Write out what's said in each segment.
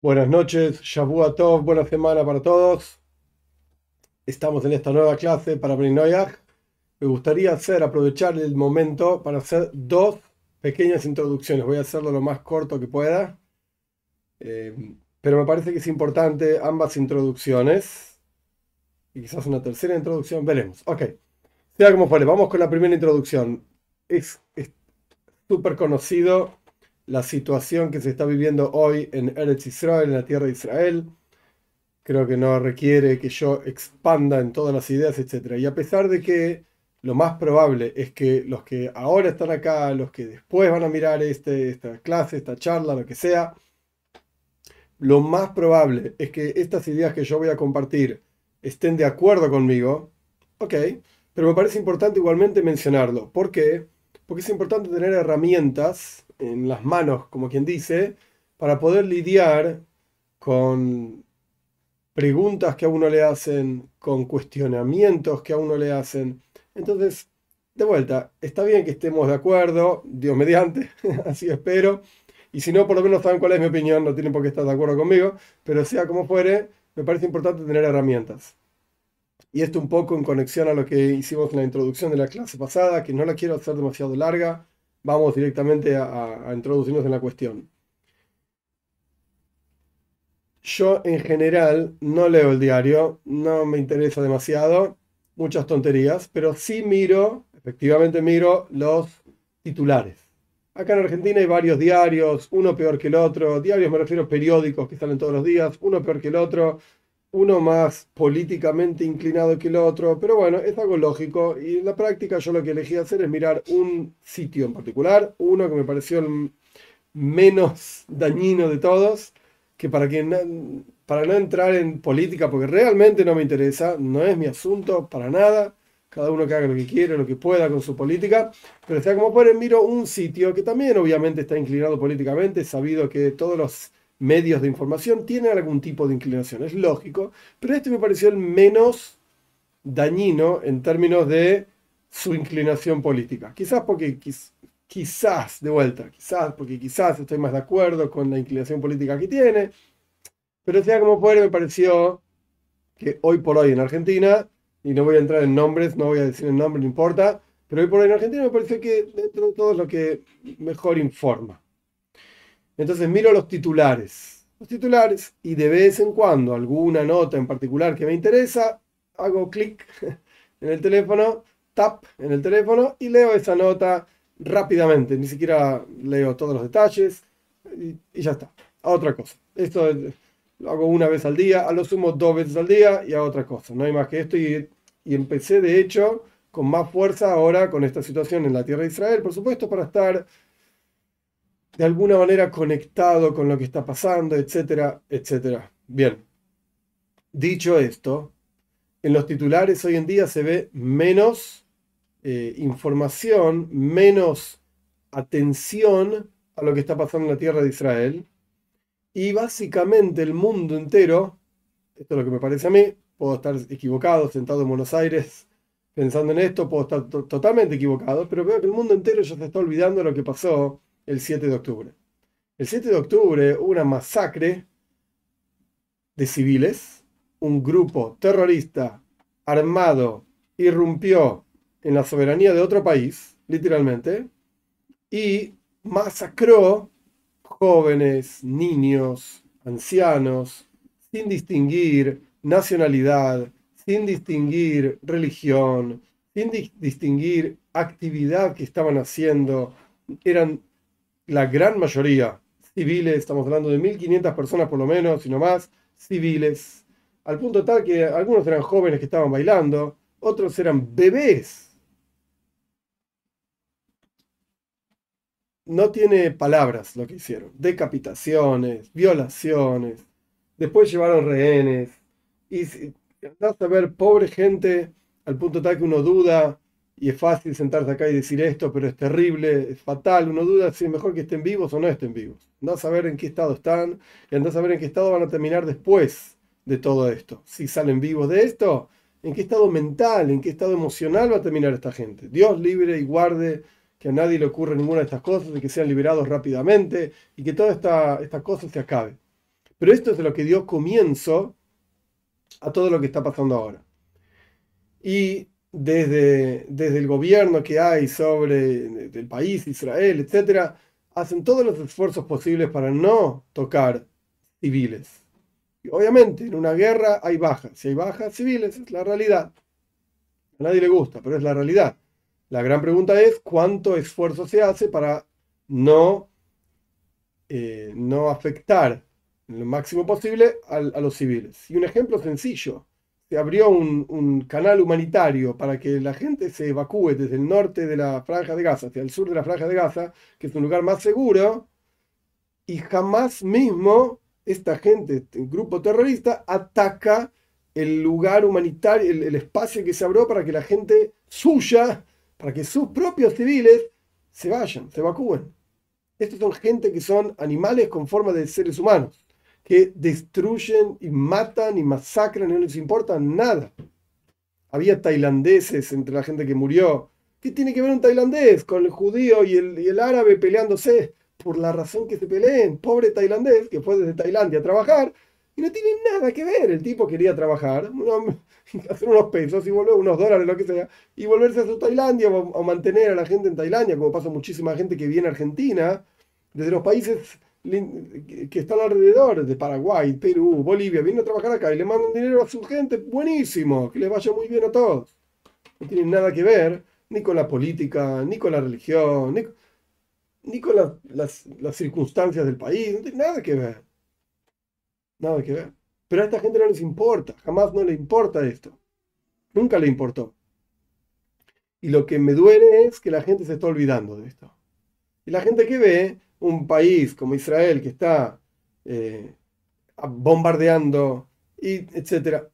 Buenas noches, Shavua Tov, buena semana para todos. Estamos en esta nueva clase para Brinoyach. Me gustaría hacer, aprovechar el momento para hacer dos pequeñas introducciones. Voy a hacerlo lo más corto que pueda, eh, pero me parece que es importante ambas introducciones. Y quizás una tercera introducción, veremos. Ok, sea como fuere, vamos con la primera introducción. Es súper conocido la situación que se está viviendo hoy en Eretz Israel, en la tierra de Israel. Creo que no requiere que yo expanda en todas las ideas, etc. Y a pesar de que lo más probable es que los que ahora están acá, los que después van a mirar este, esta clase, esta charla, lo que sea, lo más probable es que estas ideas que yo voy a compartir estén de acuerdo conmigo, ok, pero me parece importante igualmente mencionarlo. ¿Por qué? Porque es importante tener herramientas en las manos, como quien dice, para poder lidiar con preguntas que a uno le hacen, con cuestionamientos que a uno le hacen. Entonces, de vuelta, está bien que estemos de acuerdo, Dios mediante, así espero. Y si no, por lo menos saben cuál es mi opinión, no tienen por qué estar de acuerdo conmigo, pero sea como fuere, me parece importante tener herramientas. Y esto un poco en conexión a lo que hicimos en la introducción de la clase pasada, que no la quiero hacer demasiado larga, vamos directamente a, introducirnos en la cuestión. Yo en general no leo el diario, no me interesa demasiado, muchas tonterías, pero sí miro, efectivamente miro los titulares. Acá en Argentina hay varios diarios, uno peor que el otro, diarios me refiero a periódicos que salen todos los días, uno peor que el otro, uno más políticamente inclinado que el otro, pero bueno, es algo lógico. Y en la práctica yo lo que elegí hacer es mirar un sitio en particular, uno que me pareció el menos dañino de todos, que para, que para no entrar en política, porque realmente no me interesa, no es mi asunto para nada, cada uno que haga lo que quiere, lo que pueda con su política, pero sea como pueden, miro un sitio que también obviamente está inclinado políticamente, sabido que todos los medios de información tienen algún tipo de inclinación, es lógico, pero este me pareció el menos dañino en términos de su inclinación política. Quizás porque, quizás, de vuelta, quizás porque quizás estoy más de acuerdo con la inclinación política que tiene, pero sea como fuere, me pareció que hoy por hoy en Argentina, y no voy a entrar en nombres, no voy a decir el nombre, no importa, pero hoy por hoy en Argentina me pareció que dentro de todo es lo que mejor informa. Entonces miro los titulares. Los titulares y de vez en cuando alguna nota en particular que me interesa, hago clic en el teléfono, tap en el teléfono y leo esa nota rápidamente. Ni siquiera leo todos los detalles y, ya está. A otra cosa. Esto lo hago una vez al día, a lo sumo dos veces al día y a otra cosa. No hay más que esto y, y empecé de hecho con más fuerza ahora con esta situación en la tierra de Israel, por supuesto, para estar de alguna manera conectado con lo que está pasando, etcétera, etcétera. Bien, dicho esto, en los titulares hoy en día se ve menos eh, información, menos atención a lo que está pasando en la tierra de Israel. Y básicamente el mundo entero, esto es lo que me parece a mí, puedo estar equivocado, sentado en Buenos Aires pensando en esto, puedo estar totalmente equivocado, pero veo que el mundo entero ya se está olvidando de lo que pasó el 7 de octubre. El 7 de octubre hubo una masacre de civiles, un grupo terrorista armado irrumpió en la soberanía de otro país, literalmente, y masacró jóvenes, niños, ancianos, sin distinguir nacionalidad, sin distinguir religión, sin distinguir actividad que estaban haciendo. Eran la gran mayoría civiles, estamos hablando de 1.500 personas por lo menos, sino más, civiles, al punto tal que algunos eran jóvenes que estaban bailando, otros eran bebés. No tiene palabras lo que hicieron. Decapitaciones, violaciones, después llevaron rehenes. Y andás a ver, pobre gente, al punto tal que uno duda y es fácil sentarse acá y decir esto, pero es terrible, es fatal. Uno duda si es mejor que estén vivos o no estén vivos. Andás a saber en qué estado están y andás a en qué estado van a terminar después de todo esto. Si salen vivos de esto, en qué estado mental, en qué estado emocional va a terminar esta gente. Dios libre y guarde que a nadie le ocurra ninguna de estas cosas y que sean liberados rápidamente y que toda esta, esta cosa se acabe. Pero esto es lo que dio comienzo a todo lo que está pasando ahora. Y desde, desde el gobierno que hay sobre el país, Israel, etc., hacen todos los esfuerzos posibles para no tocar civiles. Y obviamente, en una guerra hay bajas. Si hay bajas civiles, es la realidad. A nadie le gusta, pero es la realidad. La gran pregunta es cuánto esfuerzo se hace para no, eh, no afectar lo máximo posible a, los civiles. Y un ejemplo sencillo, se abrió un, canal humanitario para que la gente se evacúe desde el norte de la franja de Gaza hacia el sur de la franja de Gaza, que es un lugar más seguro, y jamás mismo esta gente, este grupo terrorista, ataca el lugar humanitario, el, el espacio que se abrió para que la gente suya, para que sus propios civiles se vayan, se evacúen. Estos son gente que son animales con forma de seres humanos que destruyen y matan y masacran y no les importa nada. Había tailandeses entre la gente que murió. ¿Qué tiene que ver un tailandés con el judío y el, y el árabe peleándose? Por la razón que se peleen. Pobre tailandés que fue desde Tailandia a trabajar y no tiene nada que ver. El tipo quería trabajar, hacer unos pesos y volver, unos dólares, lo que sea, y volverse a su Tailandia o, o mantener a la gente en Tailandia, como pasa muchísima gente que viene a Argentina, desde los países que están alrededor de Paraguay, Perú, Bolivia, vienen a trabajar acá y le mandan dinero a su gente, buenísimo, que les vaya muy bien a todos. No tienen nada que ver ni con la política, ni con la religión, ni, con las, las, circunstancias del país, no tiene nada que ver. Nada que ver. Pero a esta gente no les importa, jamás no le importa esto. Nunca le importó. Y lo que me duele es que la gente se está olvidando de esto. Y la gente que ve un país como Israel que está eh, bombardeando, y etcétera.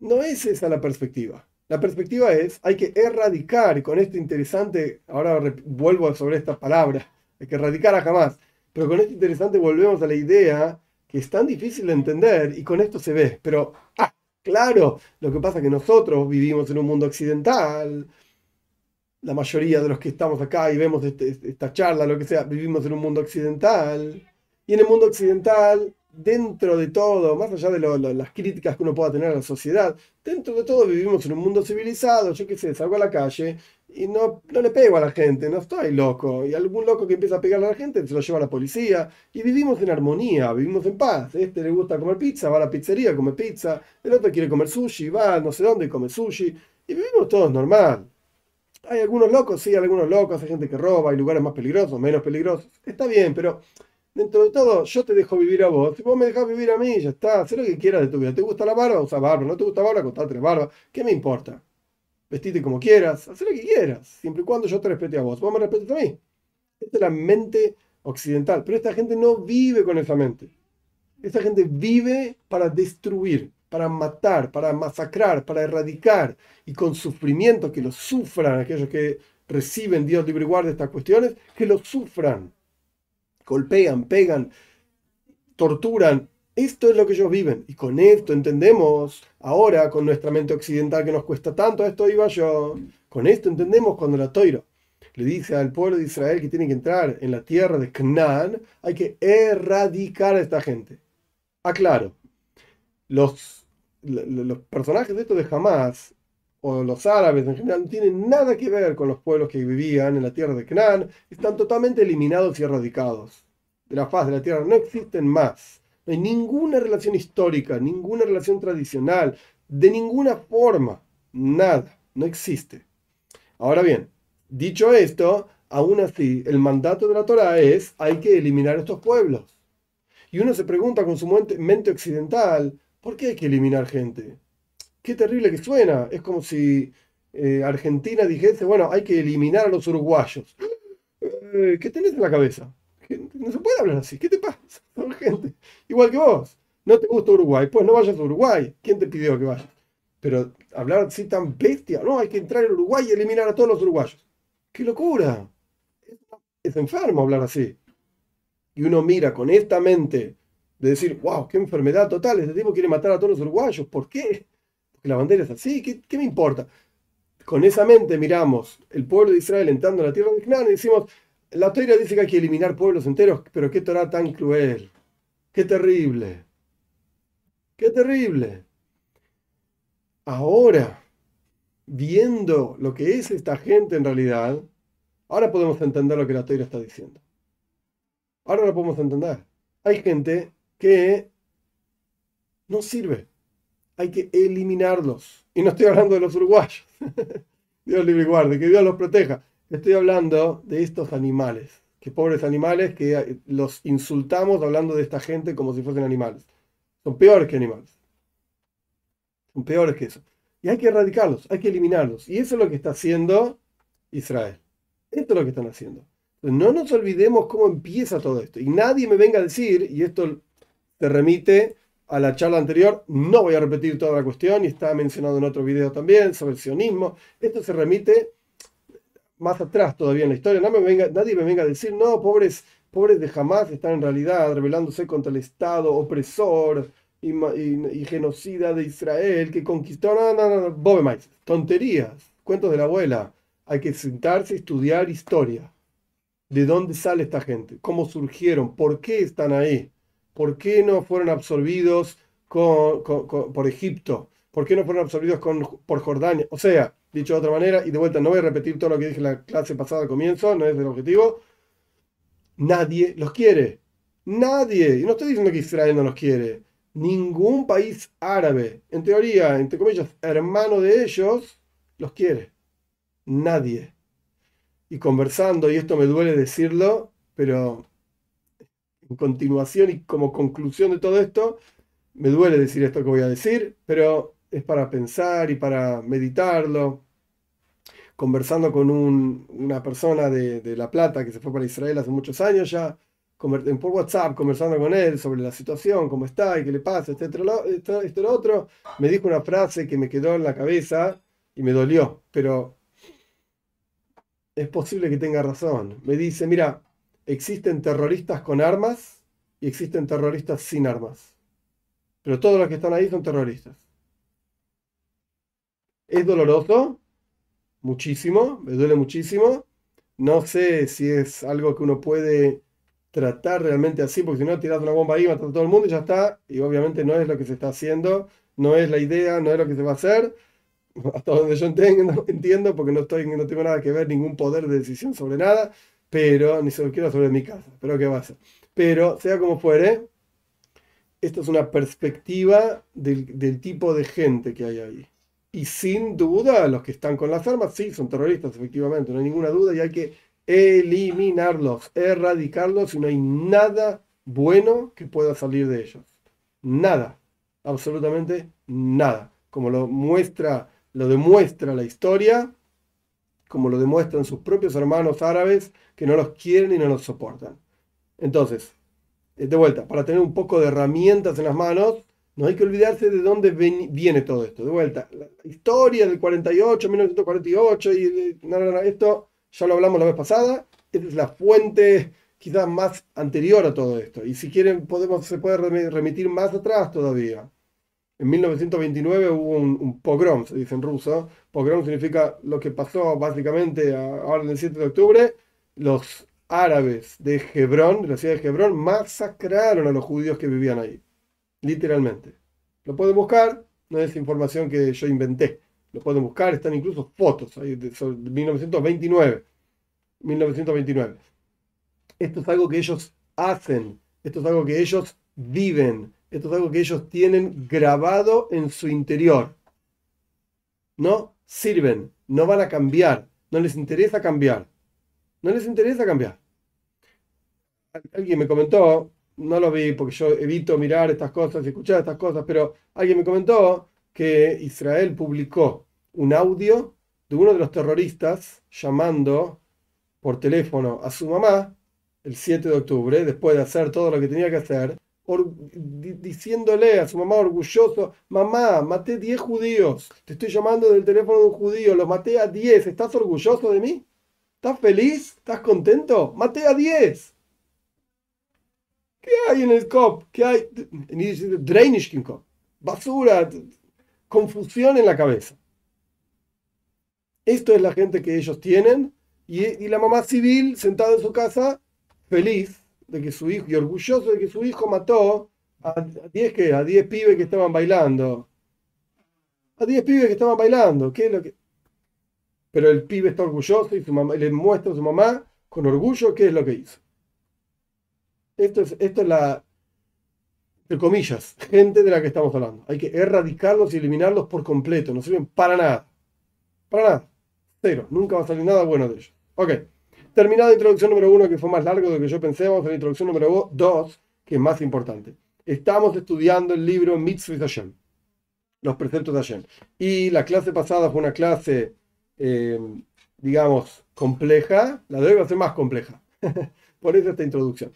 No es esa la perspectiva. La perspectiva es, hay que erradicar, y con esto interesante, ahora vuelvo sobre esta palabra, hay que erradicar a jamás, pero con esto interesante volvemos a la idea que es tan difícil de entender y con esto se ve, pero, ah, claro, lo que pasa es que nosotros vivimos en un mundo occidental, la mayoría de los que estamos acá y vemos este, esta charla, lo que sea, vivimos en un mundo occidental. Y en el mundo occidental, dentro de todo, más allá de las críticas que uno pueda tener a la sociedad, dentro de todo vivimos en un mundo civilizado. Yo qué sé, salgo a la calle y no, no le pego a la gente, no estoy loco. Y algún loco que empieza a pegarle a la gente se lo lleva a la policía. Y vivimos en armonía, vivimos en paz. Este le gusta comer pizza, va a la pizzería, come pizza. El otro quiere comer sushi, va no sé dónde y come sushi. Y vivimos todos normal. Hay algunos locos, sí, algunos locos, hay gente que roba, hay lugares más peligrosos, menos peligrosos. Está bien, pero dentro de todo, yo te dejo vivir a vos. Si vos me dejas vivir a mí, ya está. Haz lo que quieras de tu vida. ¿Te gusta la barba? Usa barba. ¿No te gusta barba? Contá tres barbas. ¿Qué me importa? Vestite como quieras. Haz lo que quieras. Siempre y cuando yo te respete a vos. Vos me respetes a mí. Esta es la mente occidental. Pero esta gente no vive con esa mente. Esta gente vive para destruir para matar, para masacrar, para erradicar y con sufrimiento, que lo sufran aquellos que reciben Dios libre y guarda estas cuestiones, que lo sufran. Golpean, pegan, torturan. Esto es lo que ellos viven. Y con esto entendemos, ahora con nuestra mente occidental que nos cuesta tanto, esto iba yo, con esto entendemos cuando la Toiro le dice al pueblo de Israel que tiene que entrar en la tierra de Canaán, hay que erradicar a esta gente. Aclaro, los los personajes de esto de Hamas, o los árabes en general, no tienen nada que ver con los pueblos que vivían en la tierra de Canaán, están totalmente eliminados y erradicados de la faz de la tierra, no existen más. No hay ninguna relación histórica, ninguna relación tradicional, de ninguna forma, nada, no existe. Ahora bien, dicho esto, aún así, el mandato de la Torah es, hay que eliminar estos pueblos. Y uno se pregunta con su mente occidental, ¿Por qué hay que eliminar gente? Qué terrible que suena. Es como si eh, Argentina dijese, bueno, hay que eliminar a los uruguayos. Eh, ¿Qué tenés en la cabeza? No se puede hablar así. ¿Qué te pasa? Son gente. Igual que vos. No te gusta Uruguay. Pues no vayas a Uruguay. ¿Quién te pidió que vayas? Pero hablar así tan bestia. No, hay que entrar en Uruguay y eliminar a todos los uruguayos. ¡Qué locura! Es enfermo hablar así. Y uno mira con esta mente de decir, wow, qué enfermedad total, este tipo quiere matar a todos los uruguayos, ¿por qué? Porque la bandera es así, ¿qué, me importa? Con esa mente miramos el pueblo de Israel entrando a la tierra de Canaán y decimos, la Torah dice que hay que eliminar pueblos enteros, pero qué Torah tan cruel. Qué terrible. Qué terrible. Ahora, viendo lo que es esta gente en realidad, ahora podemos entender lo que la Torah está diciendo. Ahora lo podemos entender. Hay gente que no sirve. Hay que eliminarlos. Y no estoy hablando de los uruguayos. Dios libre y guarde, que Dios los proteja. Estoy hablando de estos animales. Que pobres animales que los insultamos hablando de esta gente como si fuesen animales. Son peores que animales. Son peores que eso. Y hay que erradicarlos, hay que eliminarlos. Y eso es lo que está haciendo Israel. Esto es lo que están haciendo. no nos olvidemos cómo empieza todo esto. Y nadie me venga a decir, y esto te remite a la charla anterior, no voy a repetir toda la cuestión, y está mencionado en otro video también sobre el sionismo. Esto se remite más atrás todavía en la historia. No nadie me venga a decir, no, pobres, pobres de jamás están en realidad rebelándose contra el Estado opresor y, genocida de Israel que conquistó. No, no, no, Bobe tonterías, cuentos de la abuela. Hay que sentarse y estudiar historia. ¿De dónde sale esta gente? ¿Cómo surgieron? ¿Por qué están ahí? ¿Por qué no fueron absorbidos por Egipto? ¿Por qué no fueron absorbidos por Jordania? O sea, dicho de otra manera, y de vuelta no voy a repetir todo lo que dije en la clase pasada al comienzo, no es el objetivo. Nadie los quiere. Nadie. Y no estoy diciendo que Israel no los quiere ningún país árabe, en teoría, entre comillas, hermano de ellos, los quiere. Nadie. Y conversando, y esto me duele decirlo, pero en continuación y como conclusión de todo esto, me duele decir esto que voy a decir, pero es para pensar y para meditarlo. Conversando con una persona de, de La Plata que se fue para Israel hace muchos años ya, por WhatsApp conversando con él sobre la situación, cómo está y qué le pasa, etcétera, lo otro, me dijo una frase que me quedó en la cabeza y me dolió, pero es posible que tenga razón. Me dice, mira, existen terroristas con armas y existen terroristas sin armas, pero todos los que están ahí son terroristas. ¿Es doloroso? Muchísimo, me duele muchísimo. No sé si es algo que uno puede tratar realmente así, porque si no tiras una bomba ahí, matas a todo el mundo y ya está, y obviamente no es lo que se está haciendo, no es la idea, no es lo que se va a hacer, hasta donde yo entiendo, entiendo porque no, estoy, no tengo nada que ver, ningún poder de decisión sobre nada, pero ni siquiera sobre mi casa, pero qué va a ser. Pero sea como fuere, esto es una perspectiva del, del tipo de gente que hay ahí. Y sin duda, los que están con las armas, sí, son terroristas, efectivamente, no hay ninguna duda, y hay que eliminarlos, erradicarlos y no hay nada bueno que pueda salir de ellos. Nada, absolutamente nada. Como lo muestra, lo demuestra la historia, como lo demuestran sus propios hermanos árabes que no los quieren y no los soportan. Entonces, eh, de vuelta, para tener un poco de herramientas en las manos, no hay que olvidarse de dónde viene todo esto. De vuelta, la historia del 48, 1948 y esto ya lo hablamos la vez pasada, es la fuente quizás más anterior a todo esto. Y si quieren, podemos, se puede remitir más atrás todavía. En 1929 hubo un, pogrom, se dice en ruso. Pogrom significa lo que pasó básicamente ahora en el 7 de octubre. Los árabes de Hebrón, de la ciudad de Hebrón, masacraron a los judíos que vivían ahí. Literalmente. Lo pueden buscar, no es información que yo inventé lo pueden buscar, están incluso fotos ahí de, 1929. 1929. Esto es algo que ellos hacen, esto es algo que ellos viven, esto es algo que ellos tienen grabado en su interior. No sirven, no van a cambiar, no les interesa cambiar. No les interesa cambiar. Alguien me comentó, no lo vi porque yo evito mirar estas cosas y escuchar estas cosas, pero alguien me comentó que Israel publicó un audio de uno de los terroristas llamando por teléfono a su mamá el 7 de octubre, después de hacer todo lo que tenía que hacer, diciéndole a su mamá orgulloso, mamá, maté 10 judíos, te estoy llamando del teléfono de un judío, los maté a 10, ¿estás orgulloso de mí? ¿Estás feliz? ¿Estás contento? Maté a 10. ¿Qué hay en el COP? ¿Qué hay? Basura, confusión en la cabeza. Esto es la gente que ellos tienen y, la mamá civil sentada en su casa, feliz, de que su hijo, y orgulloso de que su hijo mató a 10 que a 10 pibes que estaban bailando. A 10 pibes que estaban bailando. ¿Qué es lo que.? Pero el pibe está orgulloso y su mamá, le muestra a su mamá con orgullo qué es lo que hizo. Esto es, esto es la, entre comillas, gente de la que estamos hablando. Hay que erradicarlos y eliminarlos por completo. No sirven para nada. Para nada. Cero. Nunca va a salir nada bueno de ellos. Ok. Terminada la introducción número uno, que fue más largo de lo que yo pensé, vamos a la introducción número dos, que es más importante. Estamos estudiando el libro Mitzvah Hashem, los preceptos de Hashem. Y la clase pasada fue una clase, eh, digamos, compleja. La de hoy va a ser más compleja. Por eso esta introducción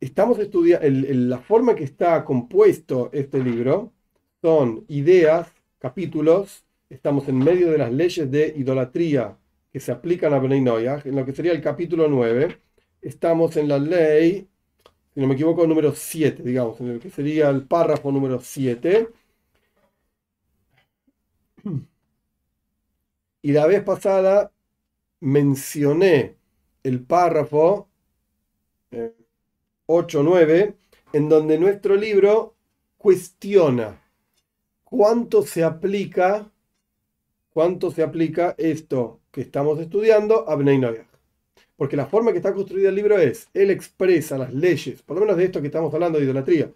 estamos estudiando, la forma que está compuesto este libro son ideas, capítulos, estamos en medio de las leyes de idolatría que se aplican a Bnei Noyah, en lo que sería el capítulo 9, estamos en la ley, si no me equivoco, número 7, digamos, en el que sería el párrafo número 7. Y la vez pasada mencioné el párrafo eh, 8-9, en donde nuestro libro cuestiona cuánto se aplica, cuánto se aplica esto que estamos estudiando a Bnei Porque la forma que está construido el libro es, él expresa las leyes, por lo menos de esto que estamos hablando de idolatría,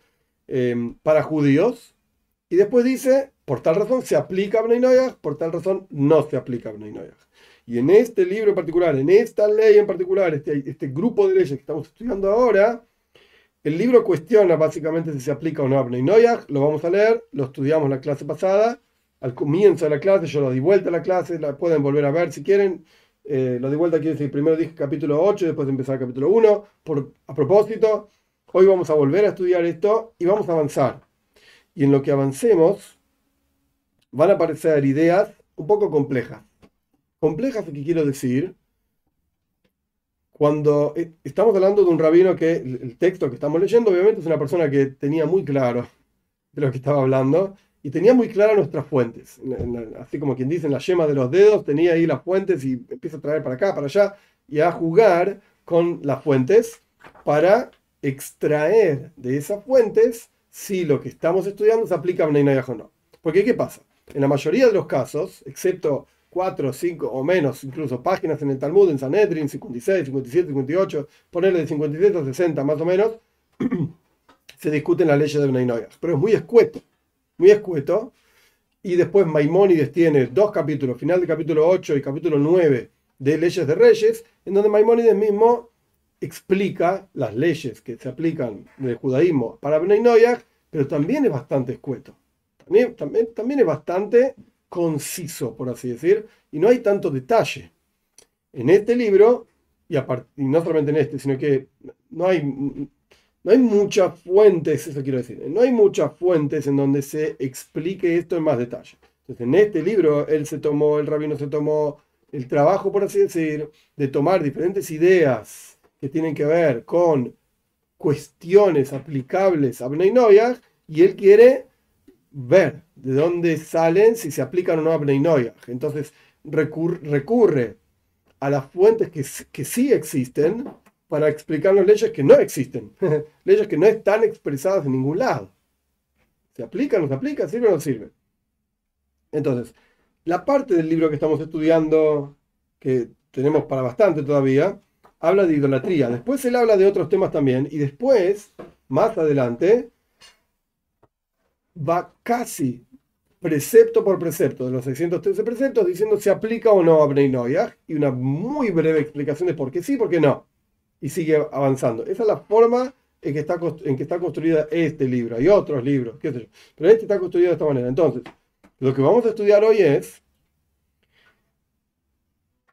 em, para judíos, y después dice, por tal razón se aplica a Bnei por tal razón no se aplica a Bnei Y en este libro en particular, en esta ley en particular, este, este grupo de leyes que estamos estudiando ahora, el libro cuestiona básicamente si se aplica o no a Bnei lo vamos a leer, lo estudiamos la clase pasada, al comienzo de la clase, yo lo di vuelta a la clase, la pueden volver a ver si quieren, eh, lo di vuelta quiere decir, primero dije capítulo 8, después de empezar capítulo 1, por, a propósito, hoy vamos a volver a estudiar esto y vamos a avanzar. Y en lo que avancemos, van a aparecer ideas un poco complejas. Complejas, ¿qué quiero decir? cuando eh, estamos hablando de un rabino que el texto que estamos leyendo, obviamente es una persona que tenía muy claro de lo que estaba hablando y tenía muy claras nuestras fuentes. Así como quien dice, en la yema de los dedos tenía ahí las fuentes y empieza a traer para acá, para allá y a jugar con las fuentes para extraer de esas fuentes si lo que estamos estudiando se aplica a Bnei o no. Porque, ¿qué pasa? En la mayoría de los casos, excepto 4, 5 o menos, incluso páginas en el Talmud, en Sanedrin, 56, 57, 58, ponerle de 57 a 60 más o menos, se discuten las leyes de Bnei Pero es muy escueto, muy escueto. Y después Maimónides tiene dos capítulos, final del capítulo 8 y capítulo 9 de leyes de reyes, en donde Maimónides mismo explica las leyes que se aplican del judaísmo para Bnei pero también es bastante escueto. También, también, también es bastante conciso, por así decir, y no hay tanto detalle. En este libro, y, no solamente en este, sino que no hay, no hay muchas fuentes, eso quiero decir, no hay muchas fuentes en donde se explique esto en más detalle. Entonces, en este libro, él se tomó, el rabino se tomó el trabajo, por así decir, de tomar diferentes ideas que tienen que ver con cuestiones aplicables a Bnei y él quiere ver de dónde salen, si se aplican o no a Bnei Entonces recurre, a las fuentes que sí existen para explicarnos leyes que no existen, leyes que no están expresadas en ningún lado. ¿Se aplica, no se aplica, sirve o no sirve? Entonces, la parte del libro que estamos estudiando, que tenemos para bastante todavía, habla de idolatría. Después él habla de otros temas también. Y después, más adelante, va casi precepto por precepto de los 613 preceptos diciendo si aplica o no a Bnei y una muy breve explicación de por qué sí, por qué no. Y sigue avanzando. Esa es la forma en que está, en que está construida este libro. Hay otros libros, qué sé yo. Pero este está construido de esta manera. Entonces, lo que vamos a estudiar hoy es,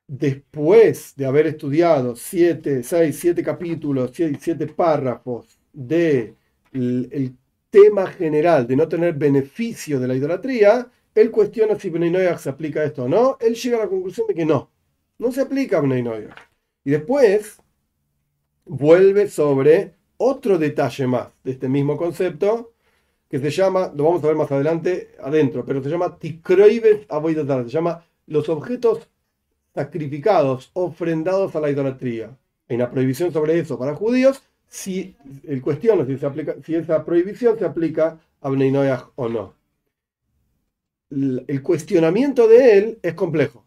después de haber estudiado siete, seis, siete capítulos, siete, párrafos de el tema general de no tener beneficio de la idolatría, él cuestiona si Bnei se aplica esto o no. Él llega a la conclusión de que no, no se aplica a Bnei Y después vuelve sobre otro detalle más de este mismo concepto que se llama, lo vamos a ver más adelante adentro, pero se llama Tikroivet se llama los objetos sacrificados, ofrendados a la idolatría. hay una prohibición sobre eso para judíos, si el cuestión es si, esa prohibición se aplica a Bnei o no. El cuestionamiento de él es complejo.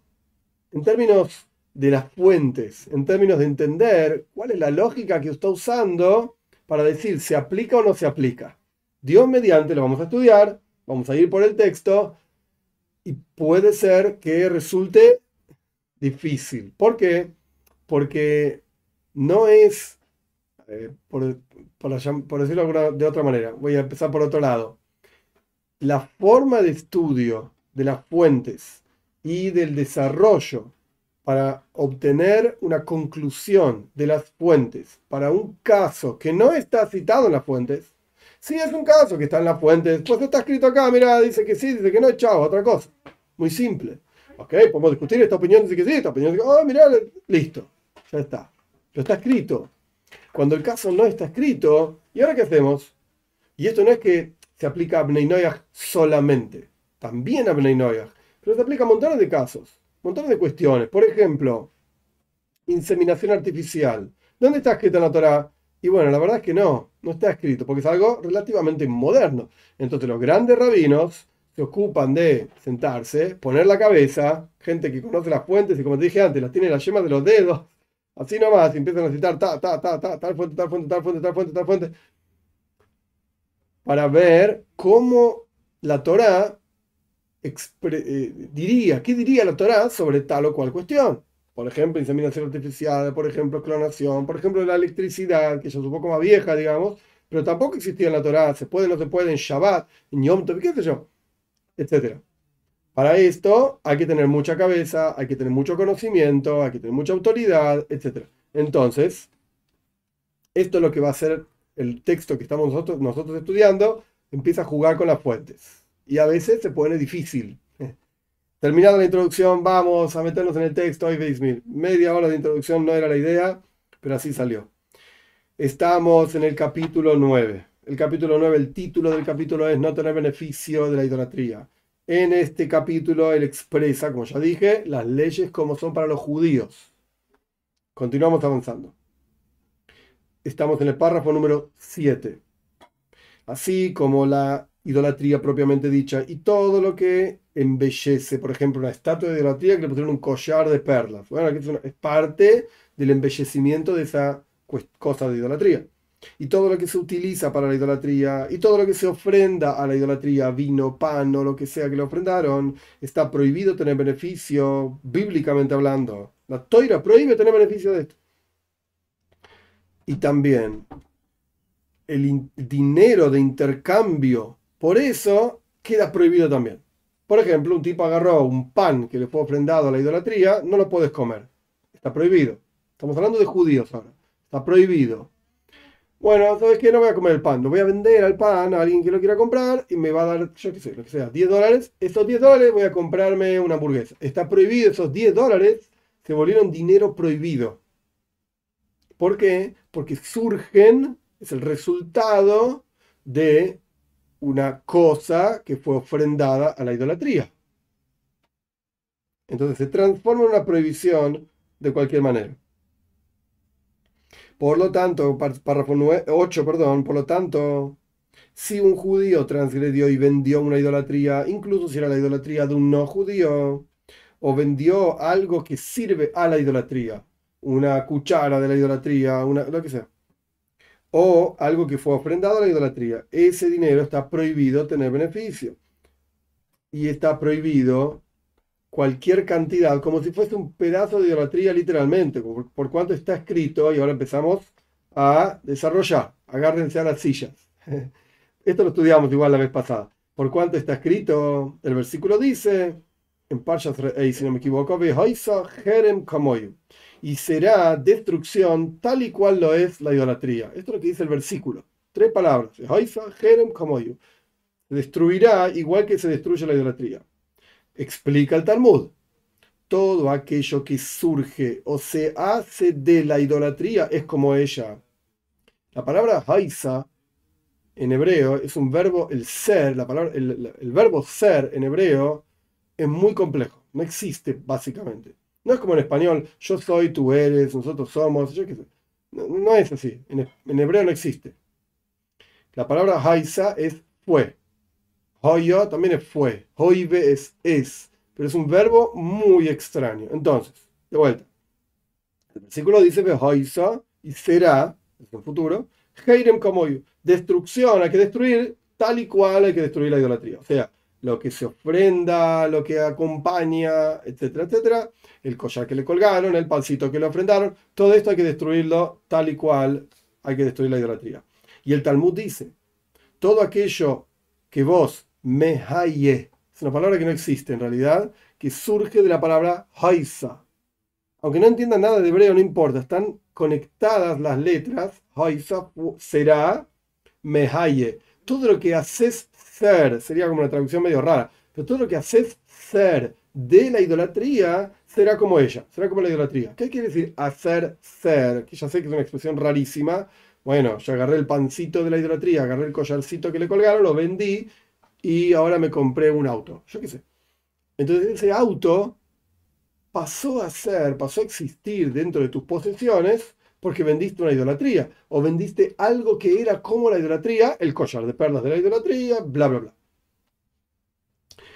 En términos de las fuentes, en términos de entender cuál es la lógica que está usando para decir se aplica o no se aplica. Dios mediante lo vamos a estudiar, vamos a ir por el texto y puede ser que resulte difícil. ¿Por qué? Porque no es, eh, por, decirlo de otra manera, voy a empezar por otro lado. La forma de estudio de las fuentes y del desarrollo para obtener una conclusión de las fuentes para un caso que no está citado en las fuentes, si es un caso que está en las fuentes, pues está escrito acá, mira, dice que sí, dice que no, chao, otra cosa. Muy simple. Ok, podemos discutir esta opinión, dice que sí, esta opinión dice que, oh, mira, listo, ya está. Pero está escrito. Cuando el caso no está escrito, ¿y ahora qué hacemos? Y esto no es que se aplica a Bnei solamente, también a Bnei pero se aplica a montones de casos, montones de cuestiones. Por ejemplo, inseminación artificial. ¿Dónde está escrito en la Torah? Y bueno, la verdad es que no, no está escrito, porque es algo relativamente moderno. Entonces los grandes rabinos se ocupan de sentarse, poner la cabeza, gente que conoce las fuentes y como te dije antes, las tiene las yemas de los dedos, Así nomás, y empiezan a citar ta, ta, ta, ta, tal fuente, tal fuente, tal fuente, tal fuente, tal fuente, para ver cómo la Torá eh, diría, ¿qué diría la Torá sobre tal o cual cuestión? Por ejemplo, inseminación artificial, por ejemplo, clonación, por ejemplo, la electricidad, que ya es un poco más vieja, digamos, pero tampoco existía en la Torá, se puede, no se puede, en Shabbat, en Yom Tov, qué sé yo, etcétera. Para esto hay que tener mucha cabeza, hay que tener mucho conocimiento, hay que tener mucha autoridad, etc. Entonces, esto es lo que va a ser el texto que estamos nosotros, nosotros estudiando, empieza a jugar con las fuentes. Y a veces se pone difícil. Terminada la introducción, vamos a meternos en el texto. Hoy veis media hora de introducción no era la idea, pero así salió. Estamos en el capítulo 9. El capítulo 9, el título del capítulo es No tener beneficio de la idolatría. En este capítulo él expresa, como ya dije, las leyes como son para los judíos. Continuamos avanzando. Estamos en el párrafo número 7. Así como la idolatría propiamente dicha y todo lo que embellece, por ejemplo, una estatua de idolatría que le pusieron un collar de perlas. Bueno, es parte del embellecimiento de esa cosa de idolatría y todo lo que se utiliza para la idolatría y todo lo que se ofrenda a la idolatría, vino, pan o lo que sea que le ofrendaron, está prohibido tener beneficio, bíblicamente hablando. La toira prohíbe tener beneficio de esto. Y también el dinero de intercambio, por eso queda prohibido también. Por ejemplo, un tipo agarró un pan que le fue ofrendado a la idolatría, no lo puedes comer. Está prohibido. Estamos hablando de judíos ahora. Está prohibido bueno, ¿sabes qué? No voy a comer el pan, lo voy a vender al pan a alguien que lo quiera comprar y me va a dar, yo qué sé, lo que sea, 10 dólares. Esos 10 dólares voy a comprarme una hamburguesa. Está prohibido, esos 10 dólares se volvieron dinero prohibido. ¿Por qué? Porque surgen, es el resultado de una cosa que fue ofrendada a la idolatría. Entonces se transforma en una prohibición de cualquier manera. Por lo tanto, párrafo 8, perdón, por lo tanto, si un judío transgredió y vendió una idolatría, incluso si era la idolatría de un no judío, o vendió algo que sirve a la idolatría, una cuchara de la idolatría, una, lo que sea, o algo que fue ofrendado a la idolatría, ese dinero está prohibido tener beneficio. Y está prohibido cualquier cantidad, como si fuese un pedazo de idolatría literalmente, por, cuanto está escrito, y ahora empezamos a desarrollar, agárrense a las sillas. Esto lo estudiamos igual la vez pasada. Por cuanto está escrito, el versículo dice, en Parshas Re'ei, si no me equivoco, Jerem y será destrucción tal y cual lo es la idolatría. Esto es lo que dice el versículo. Tres palabras. Destruirá igual que se destruye la idolatría. Explica el Talmud. Todo aquello que surge o se hace de la idolatría es como ella. La palabra haisa en hebreo es un verbo, el ser, la palabra, el, verbo ser en hebreo es muy complejo, no existe básicamente. No es como en español, yo soy, tú eres, nosotros somos, yo qué sé. No, es así. En, hebreo no existe. La palabra haisa es fue. Hoyo también es fue. Hoibe es es. Pero es un verbo muy extraño. Entonces, de vuelta. El versículo dice haisa y será, en el futuro, Heirem como destrucción, hay que destruir tal y cual hay que destruir la idolatría. O sea, lo que se ofrenda, lo que acompaña, etcétera, etcétera, el collar que le colgaron, el pancito que le ofrendaron, todo esto hay que destruirlo tal y cual hay que destruir la idolatría. Y el Talmud dice, todo aquello que vos me haye, es una palabra que no existe en realidad, que surge de la palabra haisa. Aunque no entiendan nada de hebreo, no importa, están conectadas las letras, haisa será mehaye. Todo lo que haces ser, sería como una traducción medio rara, pero todo lo que haces ser de la idolatría será como ella, será como la idolatría. ¿Qué quiere decir hacer ser? Que ya sé que es una expresión rarísima. Bueno, yo agarré el pancito de la idolatría, agarré el collarcito que le colgaron, lo vendí y ahora me compré un auto. Yo qué sé. Entonces ese auto pasó a ser, pasó a existir dentro de tus posesiones porque vendiste una idolatría o vendiste algo que era como la idolatría, el collar de perlas de la idolatría, bla, bla, bla.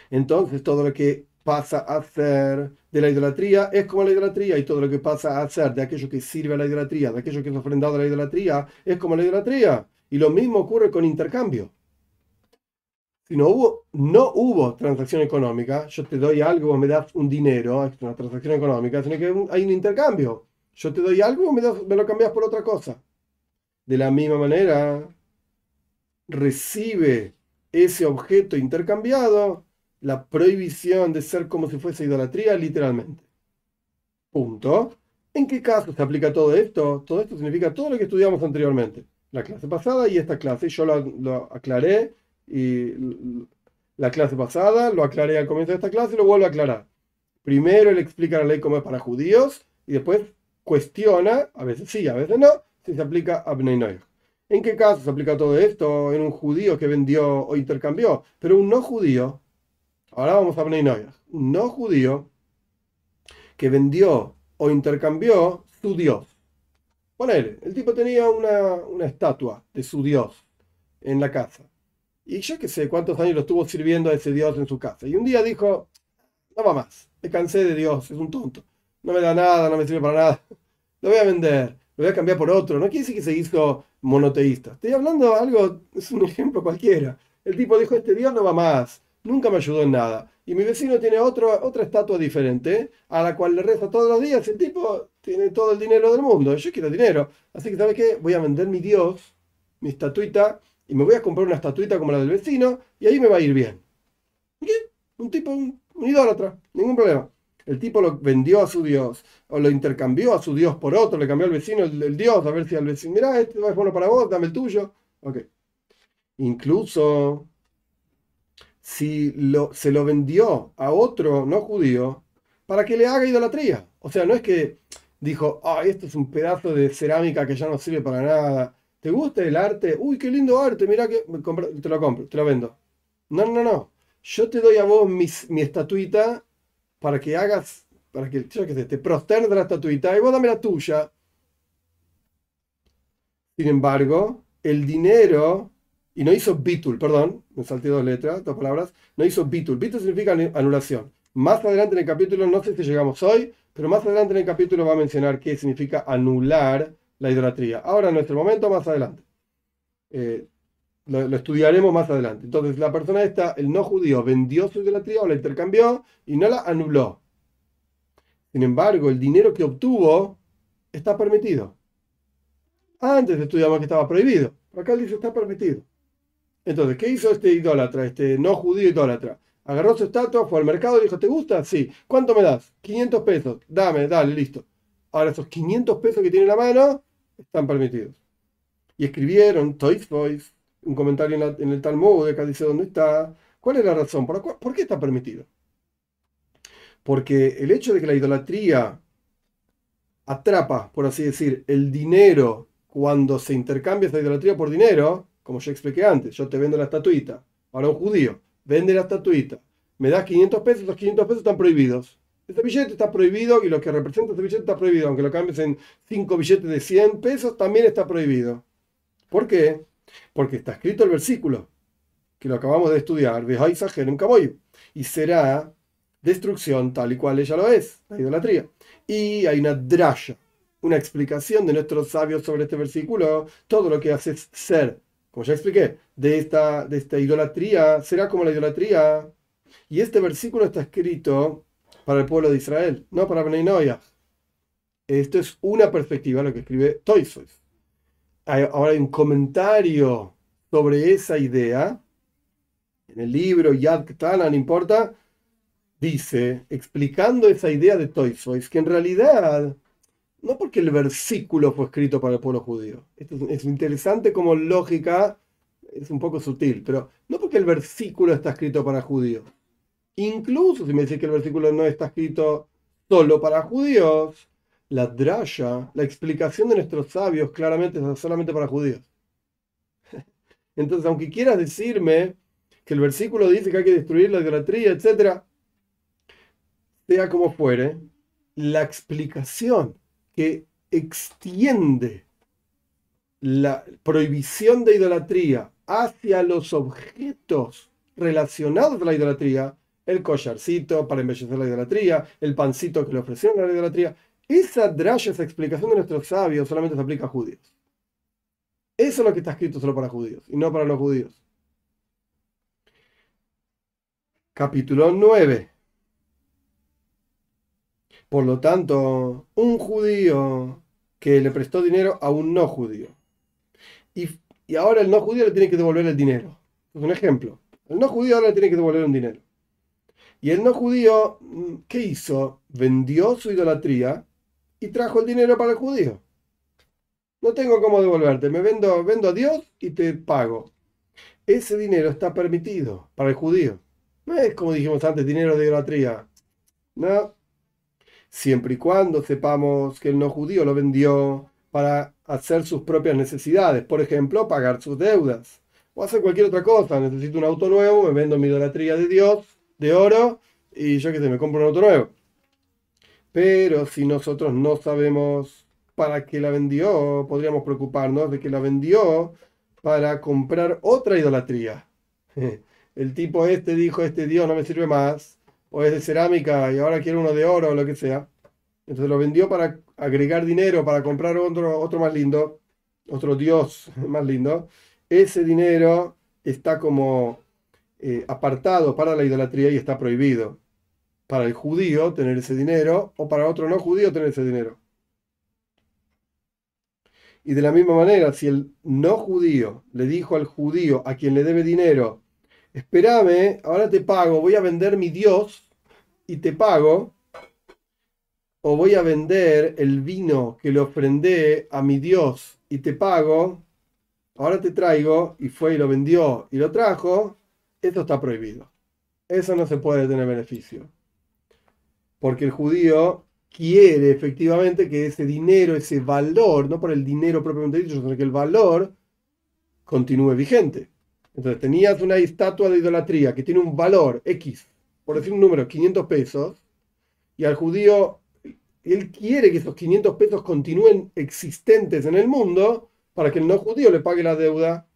Entonces todo lo que pasa a ser de la idolatría es como la idolatría y todo lo que pasa a ser de aquello que sirve a la idolatría, de aquello que es ofrendado a la idolatría, es como la idolatría. Y lo mismo ocurre con intercambio. Si no hubo, no hubo transacción económica, yo te doy algo, me das un dinero, es una transacción económica, sino que hay un intercambio. Yo te doy algo, me, me lo cambias por otra cosa. De la misma manera, recibe ese objeto intercambiado la prohibición de ser como si fuese idolatría, literalmente. Punto. ¿En qué caso se aplica todo esto? Todo esto significa todo lo que estudiamos anteriormente. La clase pasada y esta clase. Yo lo, lo aclaré y la clase pasada, lo aclaré al comienzo de esta clase y lo vuelvo a aclarar. Primero él explica la ley como es para judíos y después cuestiona, a veces sí, a veces no, si se aplica a Bnei ¿En qué caso se aplica todo esto? En un judío que vendió o intercambió, pero un no judío, ahora vamos a Bnei un no judío que vendió o intercambió su Dios. Ponele, el tipo tenía una, una estatua de su Dios en la casa. Y yo qué sé cuántos años lo estuvo sirviendo a ese Dios en su casa. Y un día dijo, no va más, me cansé de Dios, es un tonto no me da nada, no me sirve para nada, lo voy a vender, lo voy a cambiar por otro. No quiere decir que se hizo monoteísta. Estoy hablando de algo, es un ejemplo cualquiera. El tipo dijo, este Dios no va más, nunca me ayudó en nada. Y mi vecino tiene otro, otra estatua diferente, a la cual le reza todos los días. El tipo tiene todo el dinero del mundo. Yo quiero dinero. Así que, ¿sabe qué? Voy a vender mi Dios, mi estatuita, y me voy a comprar una estatuita como la del vecino, y ahí me va a ir bien. ¿Qué? Un tipo, un, un idólatra, ningún problema. El tipo lo vendió a su Dios, o lo intercambió a su Dios por otro, le cambió al vecino el, Dios, a ver si al vecino, mira, este es bueno para vos, dame el tuyo. Ok. Incluso si lo, se lo vendió a otro no judío para que le haga idolatría. O sea, no es que dijo, ah, esto es un pedazo de cerámica que ya no sirve para nada. ¿Te gusta el arte? Uy, qué lindo arte, mira que te lo compro, te lo vendo. No, no, no. Yo te doy a vos mi estatuita para que hagas, para que yo te prosternes de la estatuita y vos dame la tuya. Sin embargo, el dinero, y no hizo bitul, perdón, me salté dos letras, dos palabras, no hizo bitul. Bitul significa anulación. Más adelante en el capítulo, no sé si llegamos hoy, pero más adelante en el capítulo va a mencionar qué significa anular la idolatría. Ahora, en nuestro momento, más adelante. Eh, lo, estudiaremos más adelante. Entonces, la persona esta, el no judío, vendió su idolatría o la intercambió y no la anuló. Sin embargo, el dinero que obtuvo está permitido. Antes estudiamos que estaba prohibido. Acá dice está permitido. Entonces, ¿qué hizo este idólatra, este no judío idólatra? Agarró su estatua, fue al mercado y dijo, ¿te gusta? Sí. ¿Cuánto me das? 500 pesos. Dame, dale, listo. Ahora esos 500 pesos que tiene en la mano están permitidos. Y escribieron Toys Boys un comentario en, el Talmud, acá dice dónde está. ¿Cuál es la razón? ¿Por, ¿Por qué está permitido? Porque el hecho de que la idolatría atrapa, por así decir, el dinero cuando se intercambia esa idolatría por dinero, como ya expliqué antes, yo te vendo la estatuita, ahora un judío vende la estatuita, me das 500 pesos, los 500 pesos están prohibidos. Este billete está prohibido y lo que representa este billete está prohibido. Aunque lo cambies en 5 billetes de 100 pesos, también está prohibido. ¿Por qué? Porque está escrito el versículo, que lo acabamos de estudiar, y será destrucción tal y cual ella lo es, la idolatría. Y hay una drasha, una explicación de nuestros sabios sobre este versículo, todo lo que hace ser, como ya expliqué, de esta, de esta idolatría, será como la idolatría. Y este versículo está escrito para el pueblo de Israel, no para Beninoya. Esto es una perspectiva, lo que escribe Toysois. Ahora hay un comentario sobre esa idea en el libro Yad Ketana, no importa, dice, explicando esa idea de Toysois, que en realidad, no porque el versículo fue escrito para el pueblo judío, esto es interesante como lógica, es un poco sutil, pero no porque el versículo está escrito para judíos, Incluso si me dice que el versículo no está escrito solo para judíos, la drasha, la explicación de nuestros sabios, claramente es solamente para judíos. Entonces, aunque quieras decirme que el versículo dice que hay que destruir la idolatría, etc., sea como fuere, la explicación que extiende la prohibición de idolatría hacia los objetos relacionados a la idolatría el collarcito para embellecer la idolatría, el pancito que le ofrecieron a la idolatría. Esa draya, esa explicación de nuestros sabios solamente se aplica a judíos. Eso es lo que está escrito solo para judíos y no para los judíos. Capítulo 9. Por lo tanto, un judío que le prestó dinero a un no judío. Y, y ahora el no judío le tiene que devolver el dinero. Es un ejemplo. El no judío ahora le tiene que devolver un dinero. Y el no judío, mm, ¿qué hizo? Vendió su idolatría y trajo el dinero para el judío. No tengo cómo devolverte, me vendo, vendo a Dios y te pago. Ese dinero está permitido para el judío. No es como dijimos antes, dinero de idolatría. No. Siempre y cuando sepamos que el no judío lo vendió para hacer sus propias necesidades. Por ejemplo, pagar sus deudas. O hacer cualquier otra cosa. Necesito un auto nuevo, me vendo mi idolatría de Dios de oro y yo que sé, me compro un auto nuevo. Pero si nosotros no sabemos para qué la vendió, podríamos preocuparnos de que la vendió para comprar otra idolatría. El tipo este dijo, este Dios no me sirve más, o es de cerámica y ahora quiere uno de oro o lo que sea. Entonces lo vendió para agregar dinero, para comprar otro, otro más lindo, otro Dios más lindo. Ese dinero está como eh, apartado para la idolatría y está prohibido. Para el judío tener ese dinero o para otro no judío tener ese dinero. Y de la misma manera, si el no judío le dijo al judío a quien le debe dinero, espérame, ahora te pago, voy a vender mi Dios y te pago, o voy a vender el vino que le ofrendé a mi Dios y te pago, ahora te traigo, y fue y lo vendió y lo trajo, esto está prohibido. Eso no se puede tener beneficio. Porque el judío quiere efectivamente que ese dinero, ese valor, no por el dinero propiamente dicho, sino que el valor continúe vigente. Entonces tenías una estatua de idolatría que tiene un valor X, por decir un número, 500 pesos, y al judío, él quiere que esos 500 pesos continúen existentes en el mundo para que el no judío le pague la deuda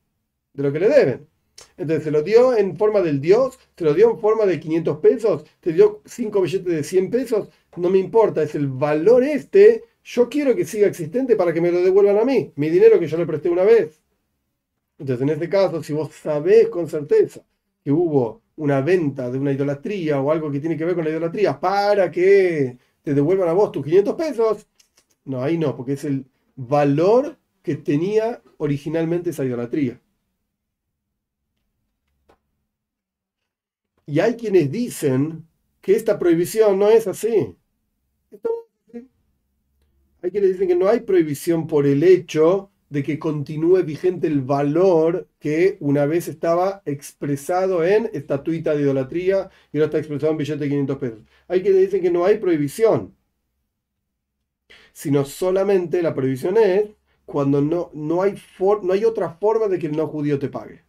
de lo que le deben. Entonces se lo dio en forma del Dios, se lo dio en forma de 500 pesos, te dio 5 billetes de 100 pesos, no me importa, es el valor este, yo quiero que siga existente para que me lo devuelvan a mí, mi dinero que yo le presté una vez. Entonces en este caso, si vos sabés con certeza que hubo una venta de una idolatría o algo que tiene que ver con la idolatría para que te devuelvan a vos tus 500 pesos, no, ahí no, porque es el valor que tenía originalmente esa idolatría. Y hay quienes dicen que esta prohibición no es así. Hay quienes dicen que no hay prohibición por el hecho de que continúe vigente el valor que una vez estaba expresado en estatuita de idolatría y ahora está expresado en billete de 500 pesos. Hay quienes dicen que no hay prohibición, sino solamente la prohibición es cuando no, no, hay, no hay otra forma de que el no judío te pague.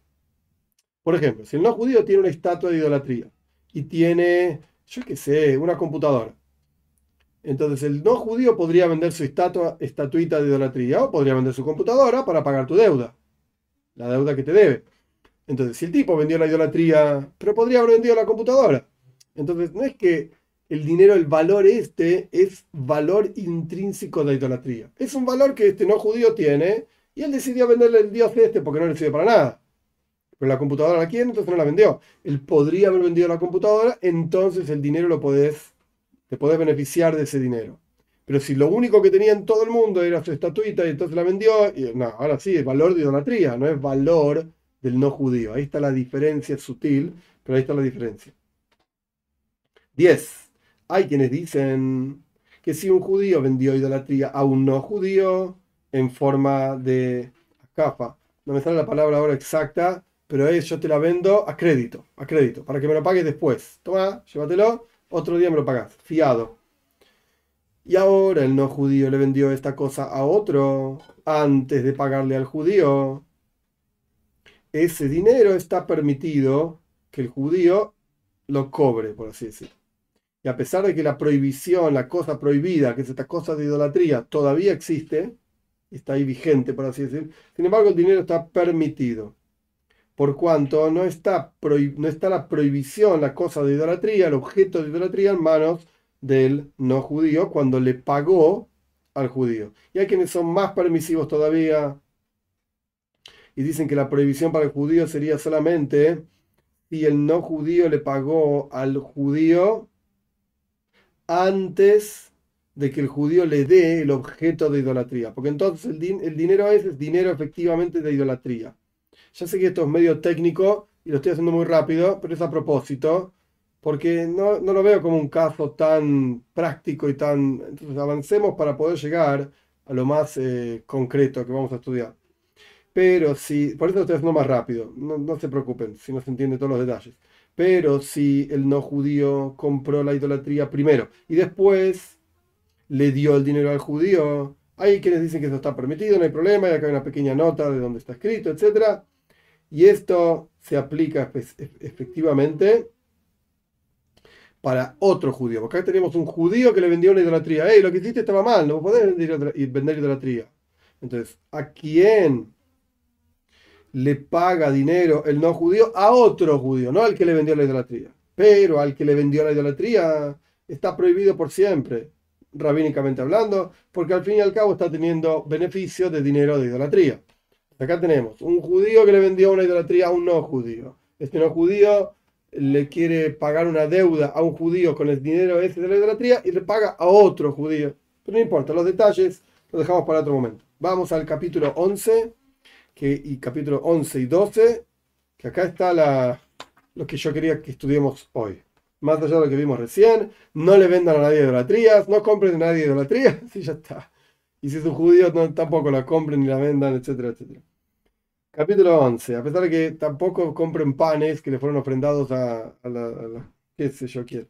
Por ejemplo, si el no judío tiene una estatua de idolatría y tiene, yo qué sé, una computadora, Entonces el no judío podría vender su estatua, estatuita de idolatría o podría vender su computadora para pagar tu deuda, la deuda que te debe. Entonces, si el tipo vendió la idolatría, pero podría haber vendido la computadora. Entonces, no es que el dinero, el valor este, es valor intrínseco de la idolatría. Es un valor que este no judío tiene y él decidió venderle el dios este porque no le sirve para nada. Pero la computadora la quiere, entonces no la vendió. Él podría haber vendido la computadora, entonces el dinero lo podés, te podés beneficiar de ese dinero. Pero si lo único que tenía en todo el mundo era su estatuita y entonces la vendió, y, no, ahora sí, es valor de idolatría, no es valor del no judío. Ahí está la diferencia, sutil, pero ahí está la diferencia. 10. Hay quienes dicen que si un judío vendió idolatría a un no judío en forma de cafa, no me sale la palabra ahora exacta, pero es yo te la vendo a crédito, a crédito, para que me lo pagues después. Toma, llévatelo, otro día me lo pagas, fiado. Y ahora el no judío le vendió esta cosa a otro antes de pagarle al judío. Ese dinero está permitido que el judío lo cobre, por así decirlo. Y a pesar de que la prohibición, la cosa prohibida, que es esta cosa de idolatría, todavía existe, está ahí vigente, por así decirlo, sin embargo el dinero está permitido por cuanto no está, no está la prohibición, la cosa de idolatría, el objeto de idolatría en manos del no judío cuando le pagó al judío. Y hay quienes son más permisivos todavía y dicen que la prohibición para el judío sería solamente si el no judío le pagó al judío antes de que el judío le dé el objeto de idolatría. Porque entonces el, el dinero es dinero efectivamente de idolatría. Ya sé que esto es medio técnico y lo estoy haciendo muy rápido, pero es a propósito, porque no, lo veo como un caso tan práctico y tan... Entonces avancemos para poder llegar a lo más eh, concreto que vamos a estudiar. Pero si, por eso lo estoy haciendo más rápido, no, no se preocupen si no se entiende todos los detalles. Pero si el no judío compró la idolatría primero y después le dio el dinero al judío, hay quienes dicen que eso está permitido, no hay problema, y acá hay una pequeña nota de dónde está escrito, etcétera y esto se aplica efectivamente para otro judío. Porque acá tenemos un judío que le vendió una idolatría. ¡Ey, lo que hiciste estaba mal! No podés vender idolatría. Entonces, ¿a quién le paga dinero el no judío? A otro judío, no al que le vendió la idolatría. Pero al que le vendió la idolatría está prohibido por siempre, rabínicamente hablando, porque al fin y al cabo está teniendo beneficio de dinero de idolatría. Acá tenemos un judío que le vendió una idolatría a un no judío. Este no judío le quiere pagar una deuda a un judío con el dinero ese de la idolatría y le paga a otro judío. Pero no importa, los detalles los dejamos para otro momento. Vamos al capítulo 11 que, y capítulo 11 y 12, que acá está la, lo que yo quería que estudiemos hoy. Más allá de lo que vimos recién, no le vendan a nadie idolatrías, no compren a nadie idolatrías, y ya está. Y si es un judío, tampoco la compren ni la vendan, etcétera, etcétera. Capítulo 11. A pesar de que tampoco compren panes que le fueron ofrendados a, la, qué sé yo quién.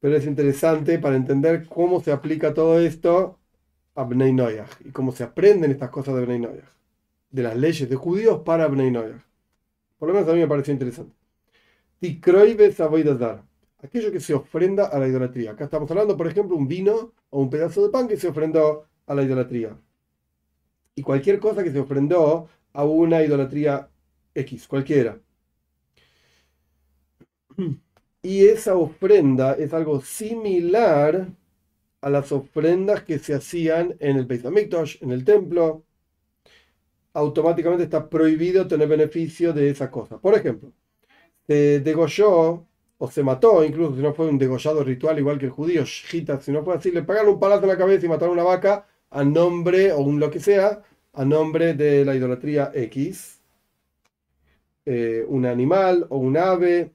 Pero es interesante para entender cómo se aplica todo esto a Bnei Noyach y cómo se aprenden estas cosas de Bnei Noyach. De las leyes de judíos para Bnei Noyach. Por lo menos a mí me pareció interesante. Tikroibes dar Aquello que se ofrenda a la idolatría. Acá estamos hablando, por ejemplo, un vino o un pedazo de pan que se ofrendó a la idolatría. Y cualquier cosa que se ofrendó a una idolatría X, cualquiera. Y esa ofrenda es algo similar a las ofrendas que se hacían en el Beis Hamikdash, en el templo. Automáticamente está prohibido tener beneficio de esa cosa. Por ejemplo, se degolló o se mató, incluso si no fue un degollado ritual igual que el judío, si no fue así, le pagaron un palazo en la cabeza y mataron una vaca, a nombre, o un lo que sea, a nombre de la idolatría X, eh, un animal o un ave,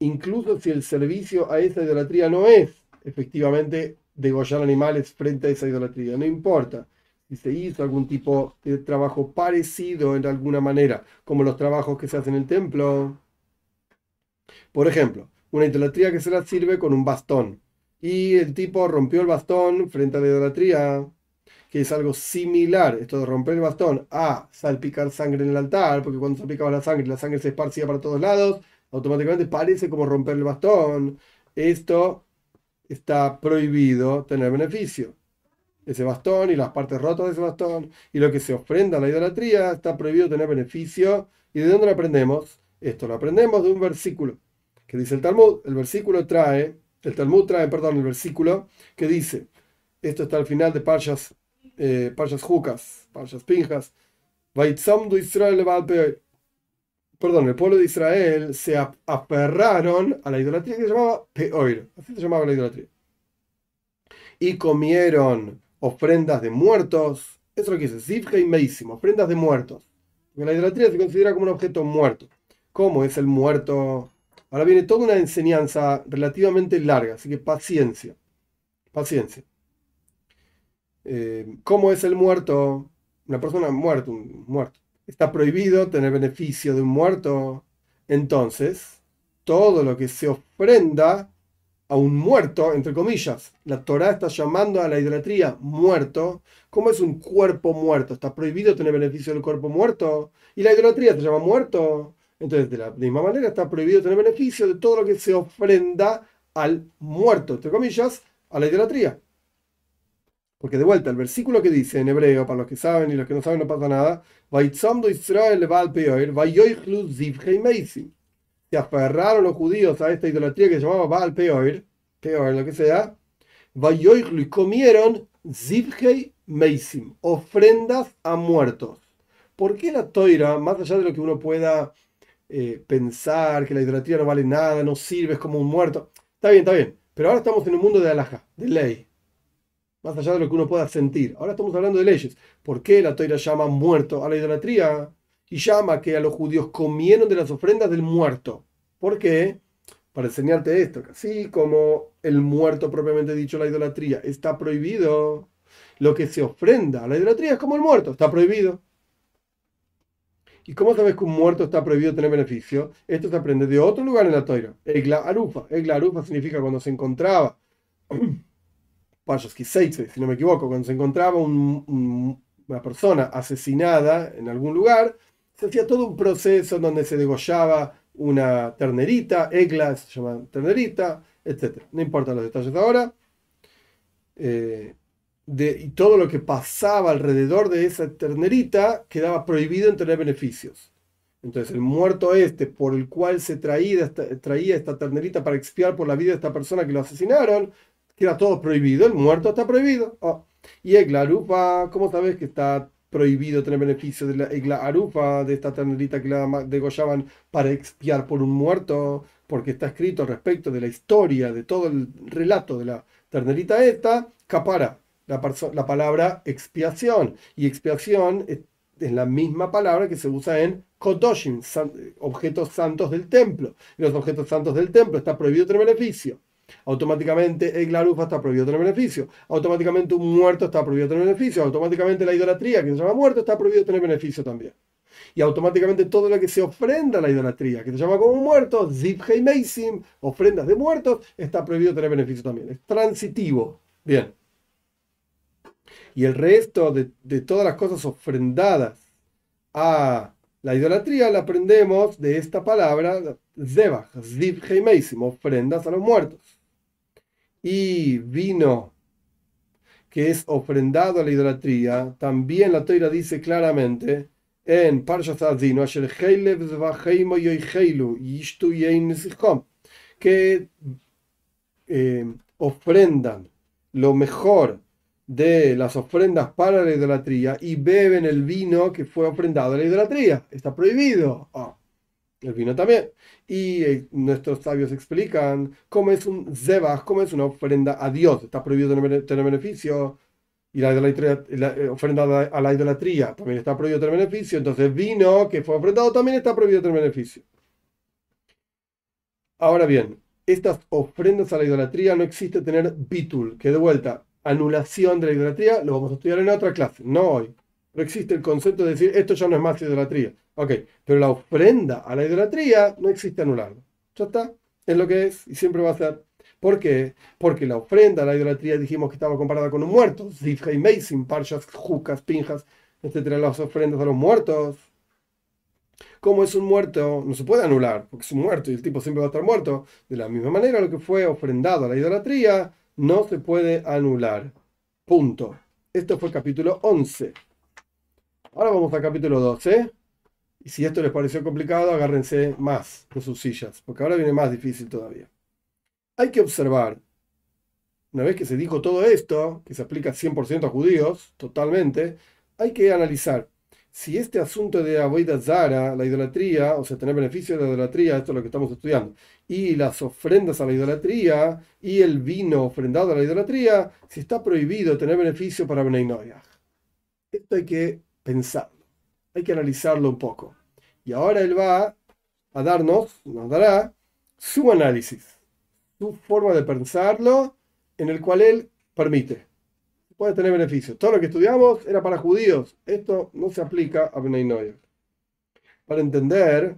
incluso si el servicio a esa idolatría no es efectivamente degollar animales frente a esa idolatría, no importa si se hizo algún tipo de trabajo parecido en alguna manera, como los trabajos que se hacen en el templo. Por ejemplo, una idolatría que se la sirve con un bastón y el tipo rompió el bastón frente a la idolatría, que es algo similar, esto de romper el bastón, a salpicar sangre en el altar, porque cuando salpicaba la sangre, la sangre se esparcía para todos lados, automáticamente parece como romper el bastón. Esto está prohibido tener beneficio. Ese bastón y las partes rotas de ese bastón y lo que se ofrenda a la idolatría está prohibido tener beneficio. ¿Y de dónde lo aprendemos? Esto lo aprendemos de un versículo que dice el Talmud. El versículo trae, el Talmud trae, perdón, el versículo que dice, esto está al final de Parshas, eh, Parshas Jucas, Parshas Pinjas, Israel perdón, el pueblo de Israel se aferraron a la idolatría que se llamaba Peor, así se llamaba la idolatría. Y comieron ofrendas de muertos, eso es lo que dice, Zivge y Meisim, ofrendas de muertos. Porque la idolatría se considera como un objeto muerto. ¿Cómo es el muerto? Ahora viene toda una enseñanza relativamente larga, así que paciencia. Paciencia. Eh, ¿Cómo es el muerto? Una persona muerta, un muerto está prohibido tener beneficio de un muerto, entonces todo lo que se ofrenda a un muerto, entre comillas, la Torah está llamando a la idolatría muerto, como es un cuerpo muerto, está prohibido tener beneficio del cuerpo muerto, y la idolatría se llama muerto, entonces de la misma manera está prohibido tener beneficio de todo lo que se ofrenda al muerto, entre comillas, a la idolatría. Porque de vuelta, el versículo que dice en hebreo, para los que saben y los que no saben no pasa nada, se aferraron los judíos a esta idolatría que se llamaba Baal Peor, Peor, lo que sea, y comieron Zivhei Meisim, ofrendas a muertos. ¿Por qué la toira, más allá de lo que uno pueda eh, pensar, que la idolatría no vale nada, no sirve, es como un muerto? Está bien, está bien. Pero ahora estamos en un mundo de alhaja, de ley más allá de lo que uno pueda sentir. Ahora estamos hablando de leyes. ¿Por qué la toira llama muerto a la idolatría? Y llama que a los judíos comieron de las ofrendas del muerto. ¿Por qué? Para enseñarte esto, así como el muerto propiamente dicho, la idolatría, está prohibido, lo que se ofrenda a la idolatría es como el muerto, está prohibido. ¿Y cómo sabes que un muerto está prohibido tener beneficio? Esto se aprende de otro lugar en la toira. Egla arufa. Egla arufa significa cuando se encontraba si no me equivoco, cuando se encontraba una persona asesinada en algún lugar, se hacía todo un proceso donde se degollaba una ternerita, egla se llama ternerita, etc. No importa los detalles ahora. Eh, y todo lo que pasaba alrededor de esa ternerita quedaba prohibido en tener beneficios. Entonces el muerto este por el cual se traía esta ternerita para expiar por la vida de esta persona que lo asesinaron, era todo prohibido, el muerto está prohibido. Oh. Y Egla Arufa, ¿cómo sabes que está prohibido tener beneficio de la Egla Arufa, de esta ternerita que la degollaban para expiar por un muerto? Porque está escrito respecto de la historia, de todo el relato de la ternerita esta, capara, la, la palabra expiación. Y expiación es, la misma palabra que se usa en Kodoshim, objetos santos del templo. Y los objetos santos del templo está prohibido tener beneficio automáticamente el Larufa está prohibido tener beneficio, automáticamente un muerto está prohibido tener beneficio, automáticamente la idolatría que se llama muerto está prohibido tener beneficio también. Y automáticamente todo lo que se ofrenda a la idolatría, que se llama como muerto, Zip Meisim, ofrendas de muertos, está prohibido tener beneficio también. Es transitivo. Bien. Y el resto de, de todas las cosas ofrendadas a la idolatría la aprendemos de esta palabra, Zebach, Zip Meisim, ofrendas a los muertos. Y vino que es ofrendado a la idolatría, también la Toira dice claramente en Parshas Azino, que eh, ofrendan lo mejor de las ofrendas para la idolatría y beben el vino que fue ofrendado a la idolatría. Está prohibido. Ah el vino también. Y eh, nuestros sabios explican cómo es un zebach, cómo es una ofrenda a Dios. Está prohibido tener, beneficio. Y la, la, eh, ofrenda a la idolatría también está prohibido tener beneficio. Entonces, vino que fue ofrendado también está prohibido tener beneficio. Ahora bien, estas ofrendas a la idolatría no existe tener bitul, que de vuelta, anulación de la idolatría, lo vamos a estudiar en otra clase, no hoy. Pero existe el concepto de decir esto ya no es más idolatría. Ok, pero la ofrenda a la idolatría no existe anularlo. Ya está, es lo que es y siempre va a ser. ¿Por qué? Porque la ofrenda a la idolatría dijimos que estaba comparada con un muerto. Zifha y Parshas, Jucas, Pinjas, etcétera, las ofrendas a los muertos. Como es un muerto, no se puede anular, porque es un muerto y el tipo siempre va a estar muerto. De la misma manera, lo que fue ofrendado a la idolatría no se puede anular. Punto. Esto fue capítulo 11. Ahora vamos al capítulo 12. Y si esto les pareció complicado, agárrense más de sus sillas, porque ahora viene más difícil todavía. Hay que observar, una vez que se dijo todo esto, que se aplica 100% a judíos, totalmente, hay que analizar si este asunto de Avoida Zara, la idolatría, o sea, tener beneficio de la idolatría, esto es lo que estamos estudiando, y las ofrendas a la idolatría, y el vino ofrendado a la idolatría, si está prohibido tener beneficio para Bnei Esto hay que pensarlo, hay que analizarlo un poco. Y ahora él va a darnos, nos dará su análisis, su forma de pensarlo, en el cual él permite puede tener beneficios. Todo lo que estudiamos era para judíos. Esto no se aplica a Bnei Para entender,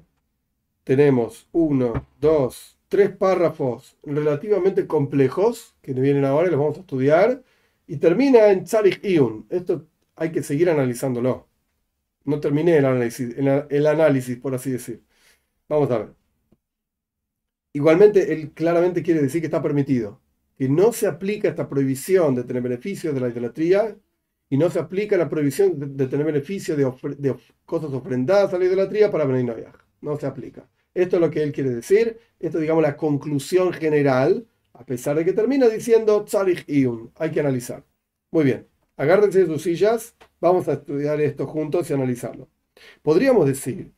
tenemos uno, dos, tres párrafos relativamente complejos que nos vienen ahora y los vamos a estudiar. Y termina en Tzarich Iun. Esto hay que seguir analizándolo. No terminé el análisis, el análisis, por así decir. Vamos a ver. Igualmente, él claramente quiere decir que está permitido que no se aplica esta prohibición de tener beneficios de la idolatría y no se aplica la prohibición de, tener beneficios de, cosas ofrendadas a la idolatría para Bnei No se aplica. Esto es lo que él quiere decir. Esto es, digamos, la conclusión general, a pesar de que termina diciendo Tzarich Iun. Hay que analizar. Muy bien. Agárrense de sus sillas. Vamos a estudiar esto juntos y analizarlo. Podríamos decir,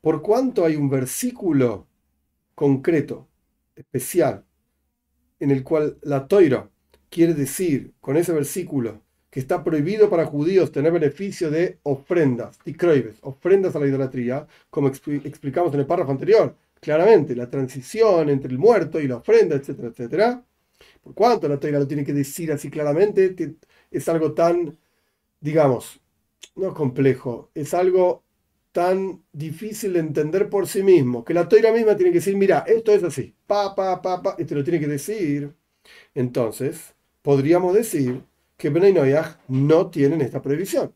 por cuánto hay un versículo concreto, especial, en el cual la toira quiere decir con ese versículo que está prohibido para judíos tener beneficio de ofrendas, ofrendas a la idolatría, como explicamos en el párrafo anterior, claramente, la transición entre el muerto y la ofrenda, etcétera, etcétera. Por cuanto la toira lo tiene que decir así claramente, es algo tan, digamos, no complejo, es algo tan difícil de entender por sí mismo, que la toira misma tiene que decir, mira, esto es así, pa, pa, pa, y te lo tiene que decir. Entonces, podríamos decir que Bnei no tienen esta prohibición.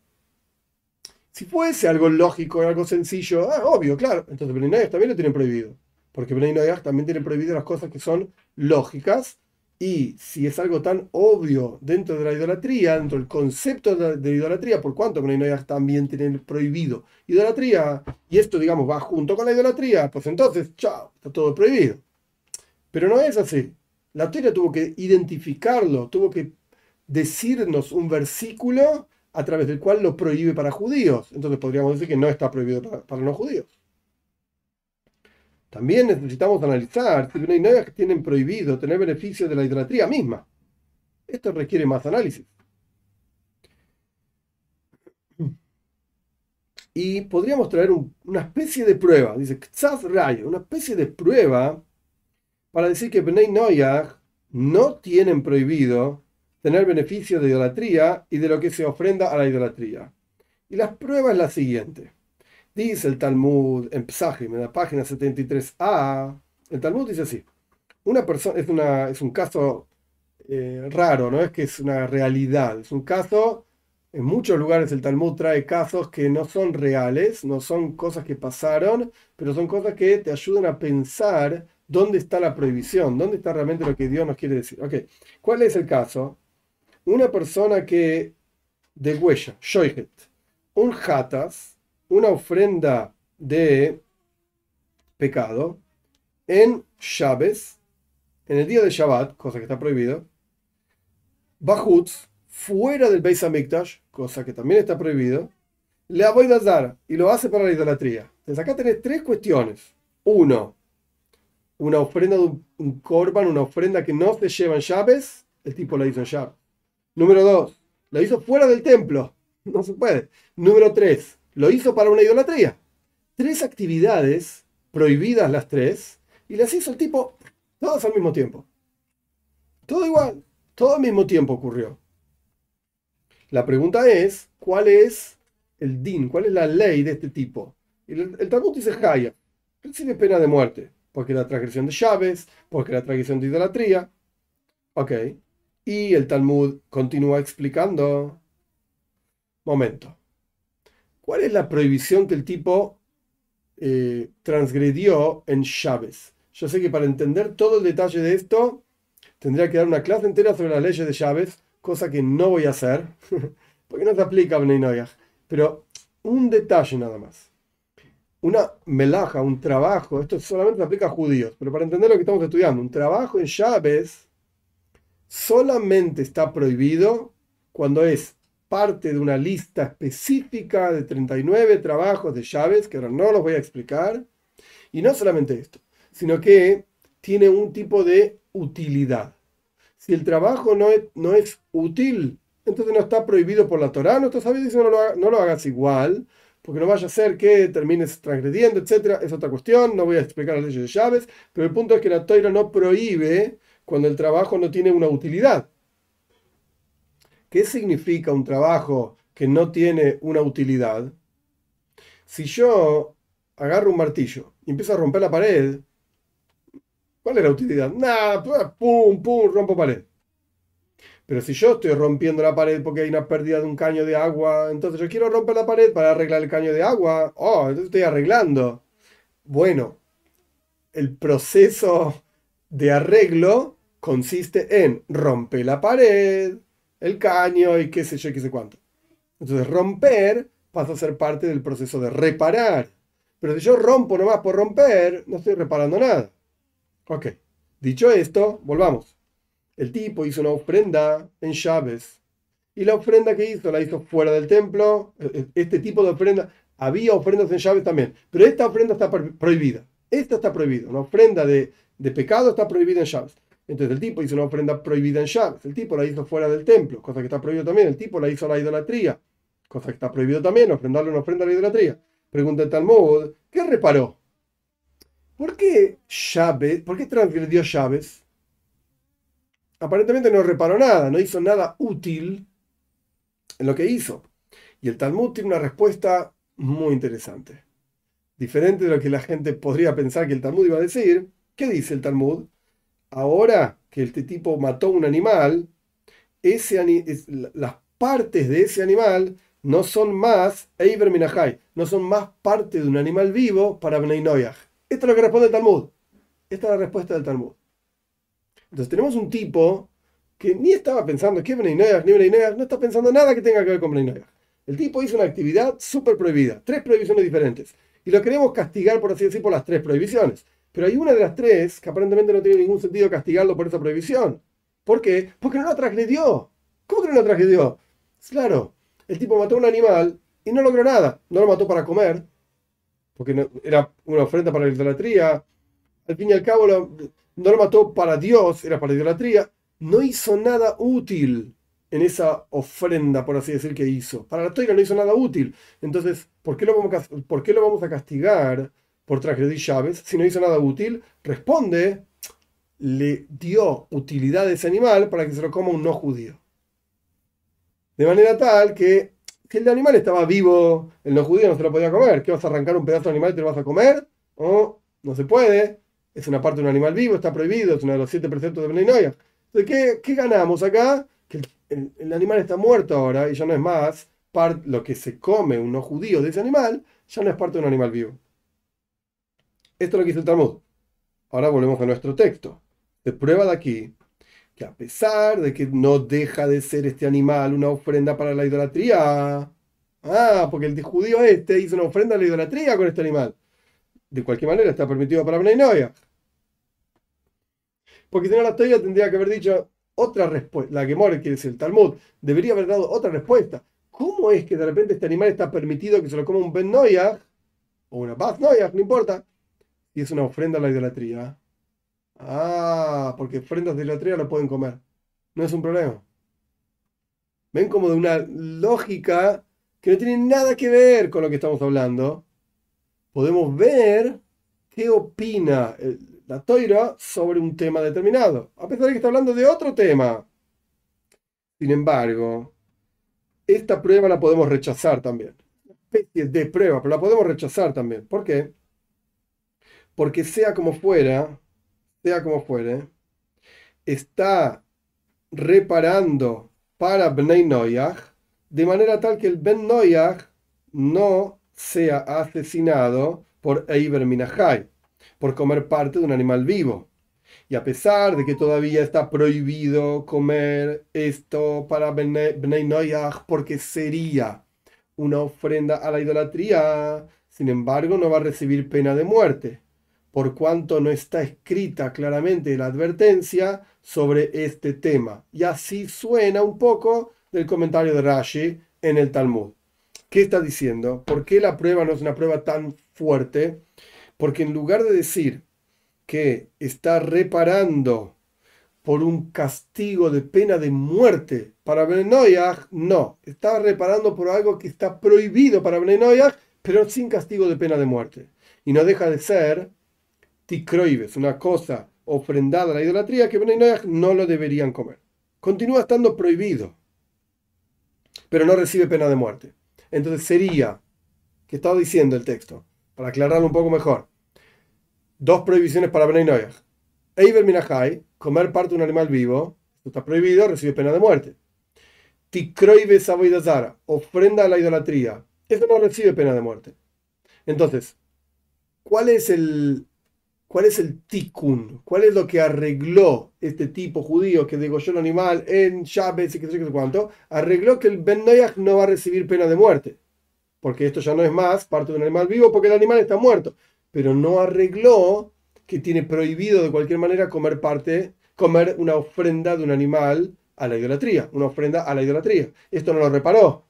Si fuese algo lógico, algo sencillo, ah, obvio, claro, entonces Bnei también lo tienen prohibido, porque Bnei también tienen prohibido las cosas que son lógicas y si es algo tan obvio dentro de la idolatría, dentro del concepto de, idolatría, por cuanto Bnei también tienen prohibido idolatría, y esto, digamos, va junto con la idolatría, pues entonces, chao, está todo prohibido. Pero no es así. La teoría tuvo que identificarlo, tuvo que decirnos un versículo a través del cual lo prohíbe para judíos. Entonces podríamos decir que no está prohibido para, para no judíos. También necesitamos analizar si Bnei que tienen prohibido tener beneficio de la idolatría misma. Esto requiere más análisis. Y podríamos traer una especie de prueba, dice Ktsaz Rayo, una especie de prueba para decir que Bnei Noyag no tienen prohibido tener beneficio de idolatría y de lo que se ofrenda a la idolatría. Y la prueba es la siguiente. Dice el Talmud en Psahim, en la página 73a, el Talmud dice así, una persona, es, una, es un caso eh, raro, no es que es una realidad, es un caso, en muchos lugares el Talmud trae casos que no son reales, no son cosas que pasaron, pero son cosas que te ayudan a pensar dónde está la prohibición, dónde está realmente lo que Dios nos quiere decir. Ok, ¿cuál es el caso? Una persona que de huella, shoyhet, un hatas, una ofrenda de pecado en Shabes, en el día de Shabbat, cosa que está prohibido, Bajutz, fuera del Beis Hamikdash, cosa que también está prohibido, le a Zara y lo hace para la idolatría. Entonces acá tenés tres cuestiones. Uno, una ofrenda de un, korban, una ofrenda que no se lleva en el tipo la hizo en llaves. Número dos, la hizo fuera del templo, no se puede. Número tres, lo hizo para una idolatría. Tres actividades, prohibidas las tres, y las hizo el tipo todas al mismo tiempo. Todo igual, todo al mismo tiempo ocurrió. La pregunta es, ¿cuál es el din? ¿Cuál es la ley de este tipo? El, Talmud dice Jaya, recibe pena de muerte, porque la transgresión de llaves, porque la transgresión de idolatría. Ok. Y el Talmud continúa explicando. Momento. ¿Cuál es la prohibición que el tipo transgredió en Chávez? Yo sé que para entender todo el detalle de esto, tendría que dar una clase entera sobre las leyes de llaves, cosa que no voy a hacer, porque no se aplica a. Pero un detalle nada más. Una melaja, un trabajo, esto solamente se aplica a judíos, pero para entender lo que estamos estudiando, un trabajo en llaves solamente está prohibido cuando es parte de una lista específica de 39 trabajos de llaves, que ahora no los voy a explicar. Y no solamente esto, sino que tiene un tipo de utilidad. Si el trabajo no es, no es útil, entonces no está prohibido por la Torah, no está sabido no lo, no lo hagas igual, porque no vaya a ser que termines transgrediendo, etc. Es otra cuestión, no voy a explicar las leyes de llaves, pero el punto es que la Torah no prohíbe cuando el trabajo no tiene una utilidad. ¿Qué significa un trabajo que no tiene una utilidad? Si yo agarro un martillo y empiezo a romper la pared, ¿cuál es la utilidad? Nada, pum, pum, rompo pared. Pero si yo estoy rompiendo la pared porque hay una pérdida de un caño de agua, entonces yo quiero romper la pared para arreglar el caño de agua. Oh, entonces estoy arreglando. Bueno, el proceso de arreglo consiste en romper la pared, el caño y qué sé yo, qué sé cuánto. Entonces romper pasa a ser parte del proceso de reparar. Pero si yo rompo nomás por romper, no estoy reparando nada. Ok. Dicho esto, volvamos. El tipo hizo una ofrenda en llaves. Y la ofrenda que hizo, la hizo fuera del templo. E, e, este tipo de ofrenda, había ofrendas en llaves también. Pero esta ofrenda está prohibida. Esta está prohibida. Una ofrenda de, de pecado está prohibida en llaves. Entonces el tipo hizo una ofrenda prohibida en llaves. El tipo la hizo fuera del templo, cosa que está prohibido también. El tipo la hizo a la idolatría, cosa que está prohibido también, ofrendarle una ofrenda a la idolatría. Pregunta el Talmud, ¿qué reparó? ¿Por qué llaves, por qué transgredió llaves? aparentemente no reparó nada, no hizo nada útil en lo que hizo. Y el Talmud tiene una respuesta muy interesante. Diferente de lo que la gente podría pensar que el Talmud iba a decir. ¿Qué dice el Talmud? Ahora que este tipo mató un animal, las partes de ese animal no son más Eiber no son más parte de un animal vivo para Bnei. Esto es lo que responde el Talmud. Esta es la respuesta del Talmud. Entonces tenemos un tipo que ni estaba pensando que Bnei ni Bnei no está pensando nada que tenga que ver con Bnei El tipo hizo una actividad súper prohibida, tres prohibiciones diferentes. Y lo queremos castigar, por así decir, por las tres prohibiciones. Pero hay una de las tres que aparentemente no tiene ningún sentido castigarlo por esa prohibición. ¿Por qué? Porque no la transgredió. ¿Cómo que no la transgredió? Claro, el tipo mató a un animal y no logró nada. No lo mató para comer, porque era una ofrenda para la idolatría. Al fin y al cabo, lo, no lo mató para Dios, era para idolatría, no hizo nada útil en esa ofrenda, por así decir, que hizo. Para la toira no hizo nada útil. Entonces, ¿por qué lo ¿por qué lo vamos a castigar por transgredir llaves si no hizo nada útil? Responde, le dio utilidad a ese animal para que se lo coma un no judío. De manera tal que el animal estaba vivo, el no judío no se lo podía comer. ¿Qué vas a arrancar un pedazo de animal y te lo vas a comer? No, no se puede es una parte de un animal vivo, está prohibido, es uno de los siete preceptos de Bnei Entonces, ¿qué, ¿qué, ganamos acá? Que el, animal está muerto ahora y ya no es más lo que se come un no judío de ese animal, ya no es parte de un animal vivo. Esto es lo que dice el Talmud. Ahora volvemos a nuestro texto. Se prueba de aquí que a pesar de que no deja de ser este animal una ofrenda para la idolatría, ah, porque el judío este hizo una ofrenda a la idolatría con este animal. De cualquier manera está permitido para Bnei porque si no, la teoría tendría que haber dicho otra respuesta. La que quiere decir el Talmud, debería haber dado otra respuesta. ¿Cómo es que de repente este animal está permitido que se lo coma un Ben o una Baz no importa, y es una ofrenda a la idolatría? Ah, porque ofrendas de idolatría lo pueden comer. No es un problema. Ven como de una lógica que no tiene nada que ver con lo que estamos hablando. Podemos ver qué opina la toira sobre un tema determinado, a pesar de que está hablando de otro tema. Sin embargo, esta prueba la podemos rechazar también. Una especie de prueba, pero la podemos rechazar también. ¿Por qué? Porque sea como fuera, sea como fuere, está reparando para Bnei Noyach de manera tal que el Ben Noyach no sea asesinado por Eiber Minahai por comer parte de un animal vivo. Y a pesar de que todavía está prohibido comer esto para Bnei Noyach porque sería una ofrenda a la idolatría, sin embargo no va a recibir pena de muerte, por cuanto no está escrita claramente la advertencia sobre este tema. Y así suena un poco del comentario de Rashi en el Talmud. ¿Qué está diciendo? ¿Por qué la prueba no es una prueba tan fuerte? Porque en lugar de decir que está reparando por un castigo de pena de muerte para Benenoyah, no, está reparando por algo que está prohibido para Benenoyah, pero sin castigo de pena de muerte. Y no deja de ser tikroives, una cosa ofrendada a la idolatría que Benenoyah no lo deberían comer. Continúa estando prohibido, pero no recibe pena de muerte. Entonces sería, ¿qué estaba diciendo el texto? Para aclararlo un poco mejor dos prohibiciones para Noyach. Eiber Minahai, comer parte de un animal vivo, esto está prohibido, recibe pena de muerte. Tikroibe Zara, ofrenda a la idolatría, esto no recibe pena de muerte. Entonces, ¿cuál es el, cuál es el tikkun? ¿Cuál es lo que arregló este tipo judío que degolló el animal en Shabbat y qué sé qué cuánto? Arregló que el Ben Noyach no va a recibir pena de muerte. Porque esto ya no es más parte de un animal vivo porque el animal está muerto pero no arregló que tiene prohibido de cualquier manera comer parte, comer una ofrenda de un animal a la idolatría, una ofrenda a la idolatría. Esto no lo reparó.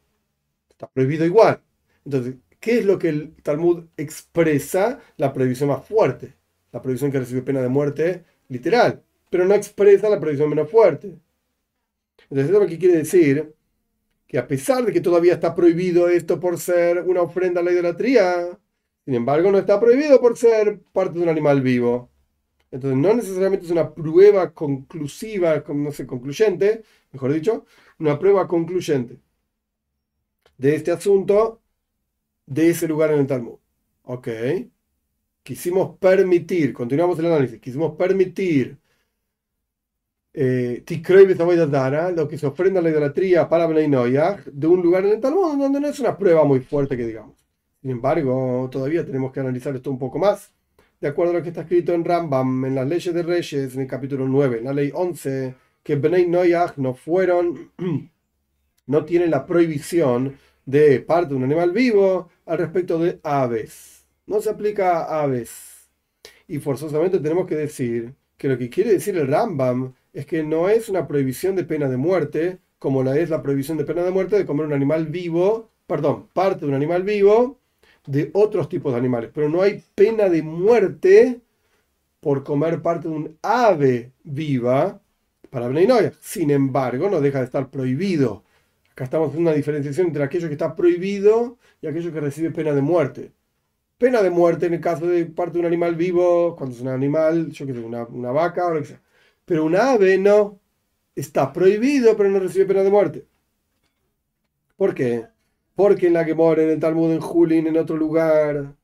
Está prohibido igual. Entonces, ¿qué es lo que el Talmud expresa? La prohibición más fuerte. La prohibición que recibe pena de muerte literal. Pero no expresa la prohibición menos fuerte. Entonces, eso lo que quiere decir que a pesar de que todavía está prohibido esto por ser una ofrenda a la idolatría, sin embargo, no está prohibido por ser parte de un animal vivo. Entonces, no necesariamente es una prueba conclusiva, no sé, concluyente, mejor dicho, una prueba concluyente de este asunto, de ese lugar en el Talmud. Ok. Quisimos permitir, continuamos el análisis, quisimos permitir eh, lo que se ofrenda a la idolatría para Bnei de un lugar en el Talmud donde no es una prueba muy fuerte que digamos. Sin embargo, todavía tenemos que analizar esto un poco más. De acuerdo a lo que está escrito en Rambam, en las leyes de Reyes, en el capítulo 9, en la ley 11, que Bnei Noyach no fueron, no tienen la prohibición de parte de un animal vivo al respecto de aves. No se aplica a aves. Y forzosamente tenemos que decir que lo que quiere decir el Rambam es que no es una prohibición de pena de muerte, como la es la prohibición de pena de muerte de comer un animal vivo, perdón, parte de un animal vivo de otros tipos de animales, pero no hay pena de muerte por comer parte de un ave viva para Bnei Sin embargo, no deja de estar prohibido. Acá estamos haciendo una diferenciación entre aquello que está prohibido y aquello que recibe pena de muerte. Pena de muerte en el caso de parte de un animal vivo, cuando es un animal, yo que sé, una, una vaca o lo que sea. Pero un ave no. Está prohibido, pero no recibe pena de muerte. ¿Por qué? Porque en la que mora en el Talmud en Julin, en otro lugar,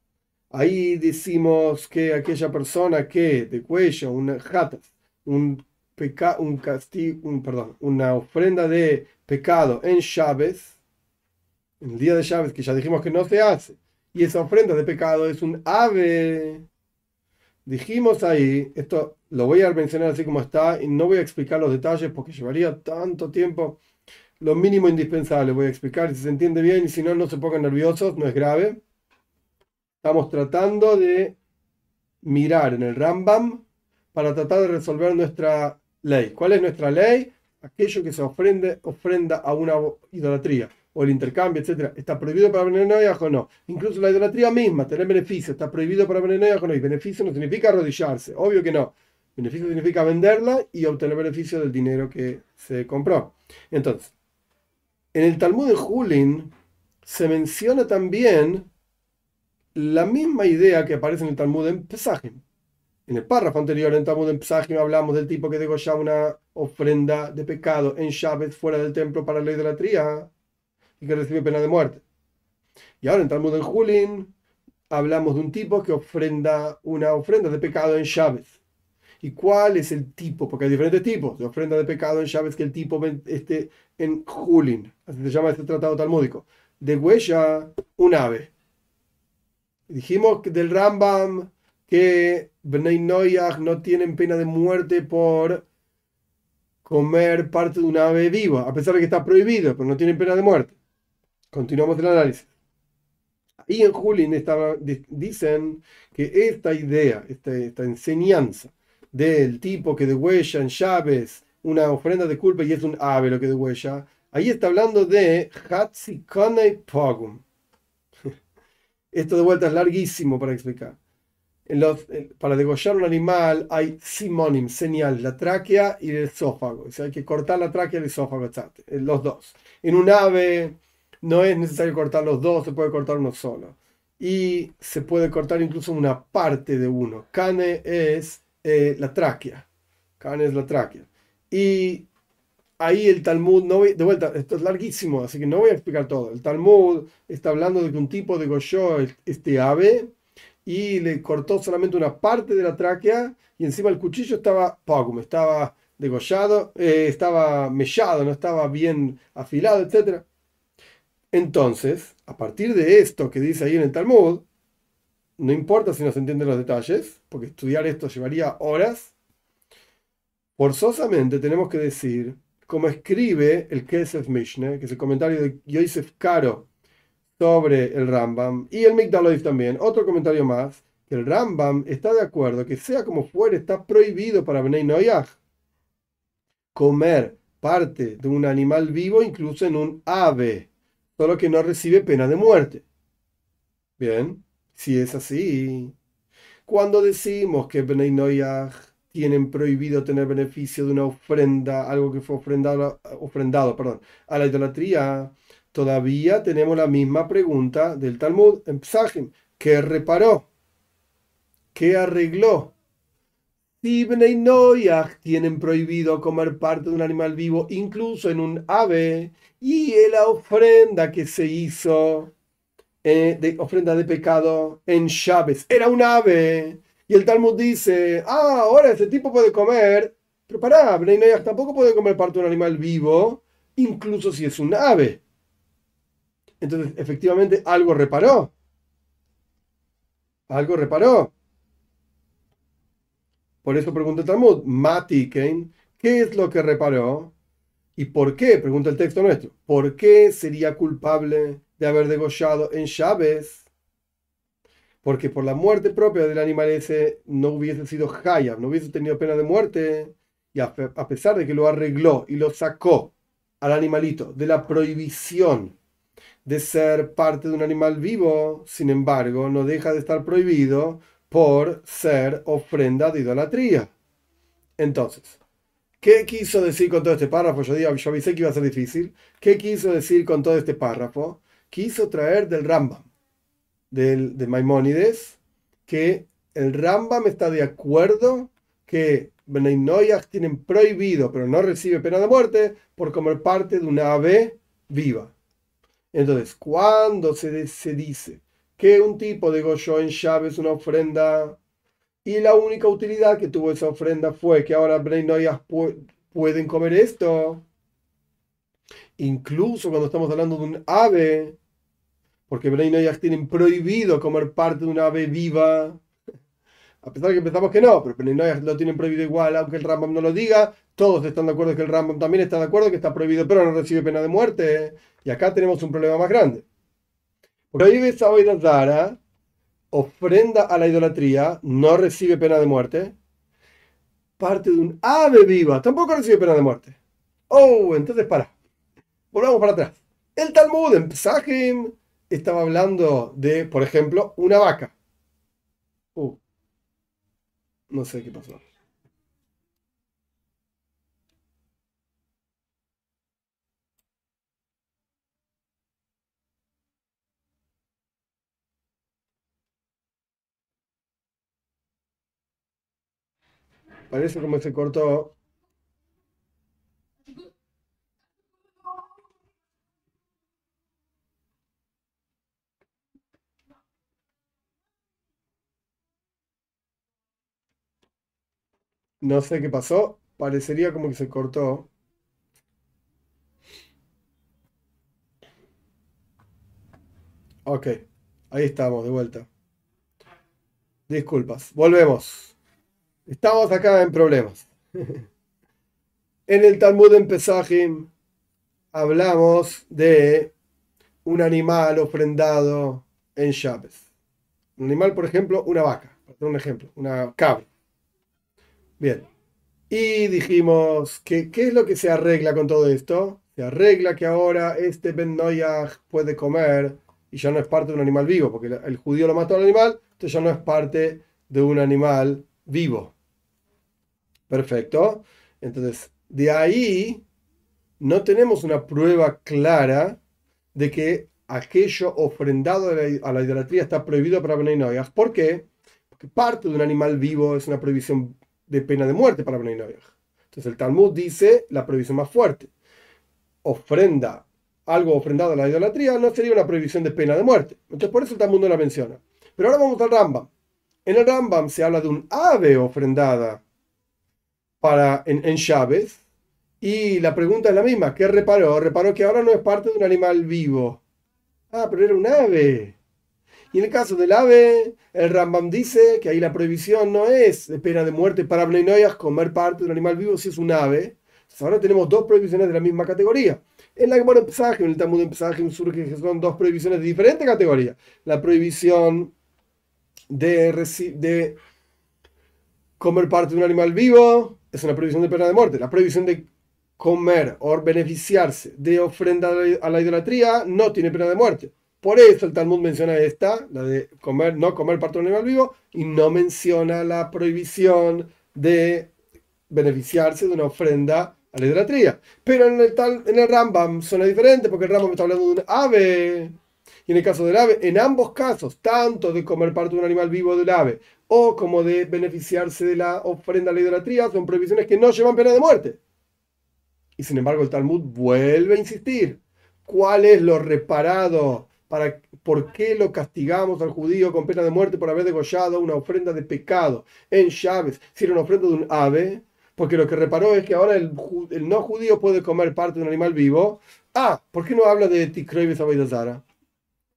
ahí decimos que aquella persona que de cuello, una jatas, un, peca, un castigo, un, perdón, una ofrenda de pecado en Chávez, en el día de Chávez, que ya dijimos que no se hace, y esa ofrenda de pecado es un ave. Dijimos ahí, esto lo voy a mencionar así como está, y no voy a explicar los detalles porque llevaría tanto tiempo lo mínimo indispensable. Voy a explicar si se entiende bien y si no, no se pongan nerviosos, no es grave. Estamos tratando de mirar en el Rambam para tratar de resolver nuestra ley. ¿Cuál es nuestra ley? Aquello que se ofrende, ofrenda a una idolatría o el intercambio, etcétera, ¿está prohibido para Benenoyah o no? Incluso la idolatría misma, tener beneficio, ¿está prohibido para Benenoyah o no? Y beneficio no significa arrodillarse, obvio que no. Beneficio significa venderla y obtener beneficio del dinero que se compró. Entonces, en el Talmud de Julin se menciona también la misma idea que aparece en el Talmud en Pesajim. En el párrafo anterior, en el Talmud en Pesajim, hablamos del tipo que degolla una ofrenda de pecado en Shabbat fuera del templo para la idolatría y que recibe pena de muerte. Y ahora en Talmud en Julin hablamos de un tipo que ofrenda una ofrenda de pecado en Shabbat. ¿Y cuál es el tipo? Porque hay diferentes tipos de ofrenda de pecado en Shabbat que el tipo este, en Julin, así se llama este tratado talmúdico, de huella un ave. Dijimos que del Rambam que Bnei Noyach no tienen pena de muerte por comer parte de un ave viva, a pesar de que está prohibido, pero no tienen pena de muerte. Continuamos el análisis. Y en Julin dicen que esta idea, esta, enseñanza del tipo que degüella en llaves una ofrenda de culpa y es un ave lo que degüella, ahí está hablando de Hatzikone Pogum. Esto de vuelta es larguísimo para explicar. Para degollar un animal hay simonim, señal, la tráquea y el esófago. O hay que cortar la tráquea y el esófago, eh, los dos. En un ave no es necesario cortar los dos, se puede cortar uno solo. Y se puede cortar incluso una parte de uno. Cane es eh, la tráquea. Cane es la tráquea. Y ahí el Talmud, no de vuelta, esto es larguísimo, así que no voy a explicar todo. El Talmud está hablando de que un tipo degolló este ave y le cortó solamente una parte de la tráquea y encima el cuchillo estaba pogum, estaba degollado, eh, estaba mellado, no estaba bien afilado, etc. Entonces, a partir de esto que dice ahí en el Talmud, no importa si no se entienden los detalles, porque estudiar esto llevaría horas, forzosamente tenemos que decir, como escribe el Kesef Mishneh, que es el comentario de Yosef Caro sobre el Rambam, y el Migdaloid también, otro comentario más, que el Rambam está de acuerdo que sea como fuere, está prohibido para Bnei Noyaj comer parte de un animal vivo, incluso en un ave solo que no recibe pena de muerte. Bien, si es así, cuando decimos que Bnei tienen prohibido tener beneficio de una ofrenda, algo que fue ofrendado, ofrendado perdón, a la idolatría, todavía tenemos la misma pregunta del Talmud en Psachim. ¿Qué reparó? ¿Qué arregló? Si Bnei Noyach tienen prohibido comer parte de un animal vivo, incluso en un ave, y la ofrenda que se hizo, eh, de ofrenda de pecado en Chávez, era un ave. Y el Talmud dice, ah, ahora ese tipo puede comer, pero pará, tampoco puede comer parte de un animal vivo, incluso si es un ave. Entonces, efectivamente, algo reparó. Algo reparó. Por eso pregunta el Talmud, Mati ¿qué es lo que reparó? ¿Y por qué? Pregunta el texto nuestro. ¿Por qué sería culpable de haber degollado en llaves? Porque por la muerte propia del animal ese no hubiese sido Hayab, no hubiese tenido pena de muerte. Y a pesar de que lo arregló y lo sacó al animalito de la prohibición de ser parte de un animal vivo, sin embargo, no deja de estar prohibido por ser ofrenda de idolatría. Entonces, ¿Qué quiso decir con todo este párrafo? Yo, digo, yo avisé que iba a ser difícil. ¿Qué quiso decir con todo este párrafo? Quiso traer del Rambam, del, de Maimónides, que el Rambam está de acuerdo que Bnei tienen prohibido, pero no recibe pena de muerte, por comer parte de una ave viva. Entonces, cuando se dice que un tipo de Goyo en llaves una ofrenda y la única utilidad que tuvo esa ofrenda fue que ahora Bnei pueden comer esto. Incluso cuando estamos hablando de un ave, porque Bnei tienen prohibido comer parte de una ave viva. A pesar de que pensamos que no, pero Bnei lo tienen prohibido igual, aunque el Rambam no lo diga. Todos están de acuerdo que el Rambam también está de acuerdo que está prohibido, pero no recibe pena de muerte. Y acá tenemos un problema más grande. Porque ahí ves a Zara ofrenda a la idolatría, no recibe pena de muerte. Parte de un ave viva, tampoco recibe pena de muerte. Oh, entonces para. Volvamos para atrás. El Talmud en Pesachim estaba hablando de, por ejemplo, una vaca. Uh, no sé qué pasó. Parece como se cortó. No sé qué pasó. Parecería como que se cortó. Ok, ahí estamos, de vuelta. Disculpas, volvemos. Estamos acá en problemas. en el Talmud en Pesajim hablamos de un animal ofrendado en Shabes. Un animal, por ejemplo, una vaca, un ejemplo, una cabra. Bien. Y dijimos que qué es lo que se arregla con todo esto. Se arregla que ahora este Ben puede comer y ya no es parte de un animal vivo, porque el judío lo mató al animal, entonces ya no es parte de un animal vivo. Perfecto. Entonces, de ahí no tenemos una prueba clara de que aquello ofrendado a la idolatría está prohibido para Noyah. ¿Por qué? Porque parte de un animal vivo es una prohibición de pena de muerte para Noyah. Entonces el Talmud dice la prohibición más fuerte. Ofrenda algo ofrendado a la idolatría no sería una prohibición de pena de muerte. Entonces por eso el Talmud no la menciona. Pero ahora vamos al Rambam. En el Rambam se habla de un ave ofrendada para, en, en Chávez. Y la pregunta es la misma. ¿Qué reparó? Reparó que ahora no es parte de un animal vivo. Ah, pero era un ave. Y en el caso del ave, el Rambam dice que ahí la prohibición no es de pena de muerte para Bnei comer parte de un animal vivo si es un ave. ahora tenemos dos prohibiciones de la misma categoría. En la Gemara en el Talmud en surge que son dos prohibiciones de diferente categoría. La prohibición de, de comer parte de un animal vivo es una prohibición de pena de muerte. La prohibición de comer o beneficiarse de ofrenda a la idolatría no tiene pena de muerte. Por eso el Talmud menciona esta, la de comer, no comer parte de un animal vivo, y no menciona la prohibición de beneficiarse de una ofrenda a la idolatría. Pero en el, tal, en el Rambam suena diferente porque el Rambam está hablando de un ave. Y en el caso del ave, en ambos casos, tanto de comer parte de un animal vivo del ave o como de beneficiarse de la ofrenda a la idolatría, son prohibiciones que no llevan pena de muerte. Y sin embargo, el Talmud vuelve a insistir. ¿Cuál es lo reparado? Para, ¿Por qué lo castigamos al judío con pena de muerte por haber degollado una ofrenda de pecado en Chávez? Si era una ofrenda de un ave, porque lo que reparó es que ahora el, no judío puede comer parte de un animal vivo. Ah, ¿por qué no habla de Tikrevis Abaidazara?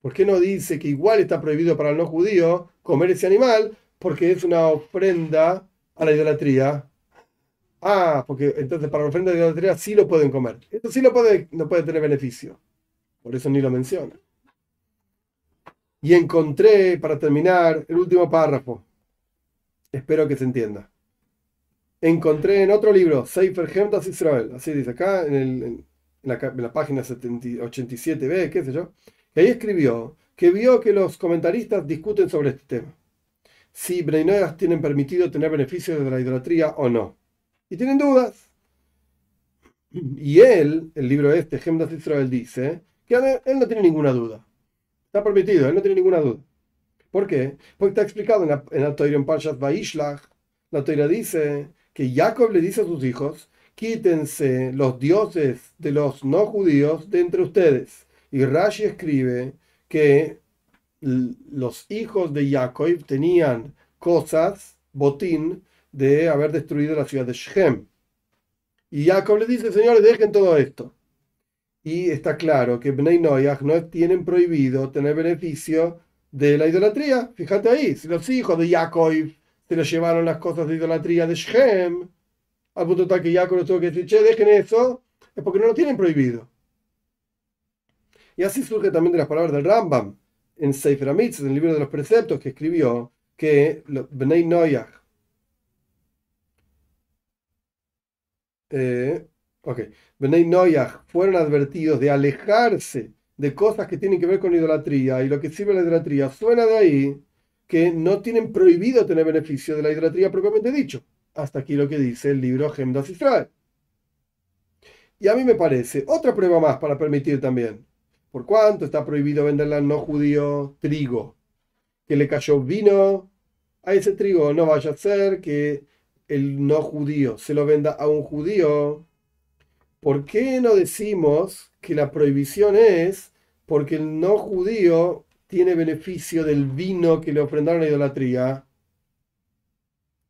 ¿Por qué no dice que igual está prohibido para el no judío comer ese animal porque es una ofrenda a la idolatría? Ah, porque entonces para la ofrenda de idolatría sí lo pueden comer. Esto sí no puede tener beneficio. Por eso ni lo menciona. Y encontré, para terminar, el último párrafo. Espero que se entienda encontré en otro libro, Sefer Hemdas Israel, así dice acá, en, la, página 87b, qué sé yo, que ahí escribió que vio que los comentaristas discuten sobre este tema. Si Breinoyas tienen permitido tener beneficios de la idolatría o no. Y tienen dudas. Y él, el libro este, Hemdas Israel, dice que él no tiene ninguna duda. Está permitido, él no tiene ninguna duda. ¿Por qué? Porque está explicado en la, en en Parshat Vaishlach. La Torah dice que Jacob le dice a sus hijos, quítense los dioses de los no judíos de entre ustedes. Y Rashi escribe que los hijos de Jacob tenían cosas, botín, de haber destruido la ciudad de Shem. Y Jacob le dice, señores, dejen todo esto. Y está claro que Bnei Noyach no tienen prohibido tener beneficio de la idolatría. Fíjate ahí, si los hijos de Jacob se lo llevaron las cosas de idolatría de Shem, al punto tal que Jacob tuvo que decir, che, dejen eso, es porque no lo tienen prohibido. Y así surge también de las palabras del Rambam en Sefer Amitz, en el libro de los preceptos, que escribió que Bnei Noyach, eh, Bnei Noyach fueron advertidos de alejarse de cosas que tienen que ver con idolatría y lo que sirve la idolatría suena de ahí que no tienen prohibido tener beneficio de la idolatría propiamente dicho. Hasta aquí lo que dice el libro Gemdas Israel. Y a mí me parece otra prueba más para permitir también. Por cuánto está prohibido venderle al no judío trigo, que le cayó vino a ese trigo, no vaya a ser que el no judío se lo venda a un judío. ¿Por qué no decimos que la prohibición es porque el no judío tiene beneficio del vino que le ofrendaron a la idolatría,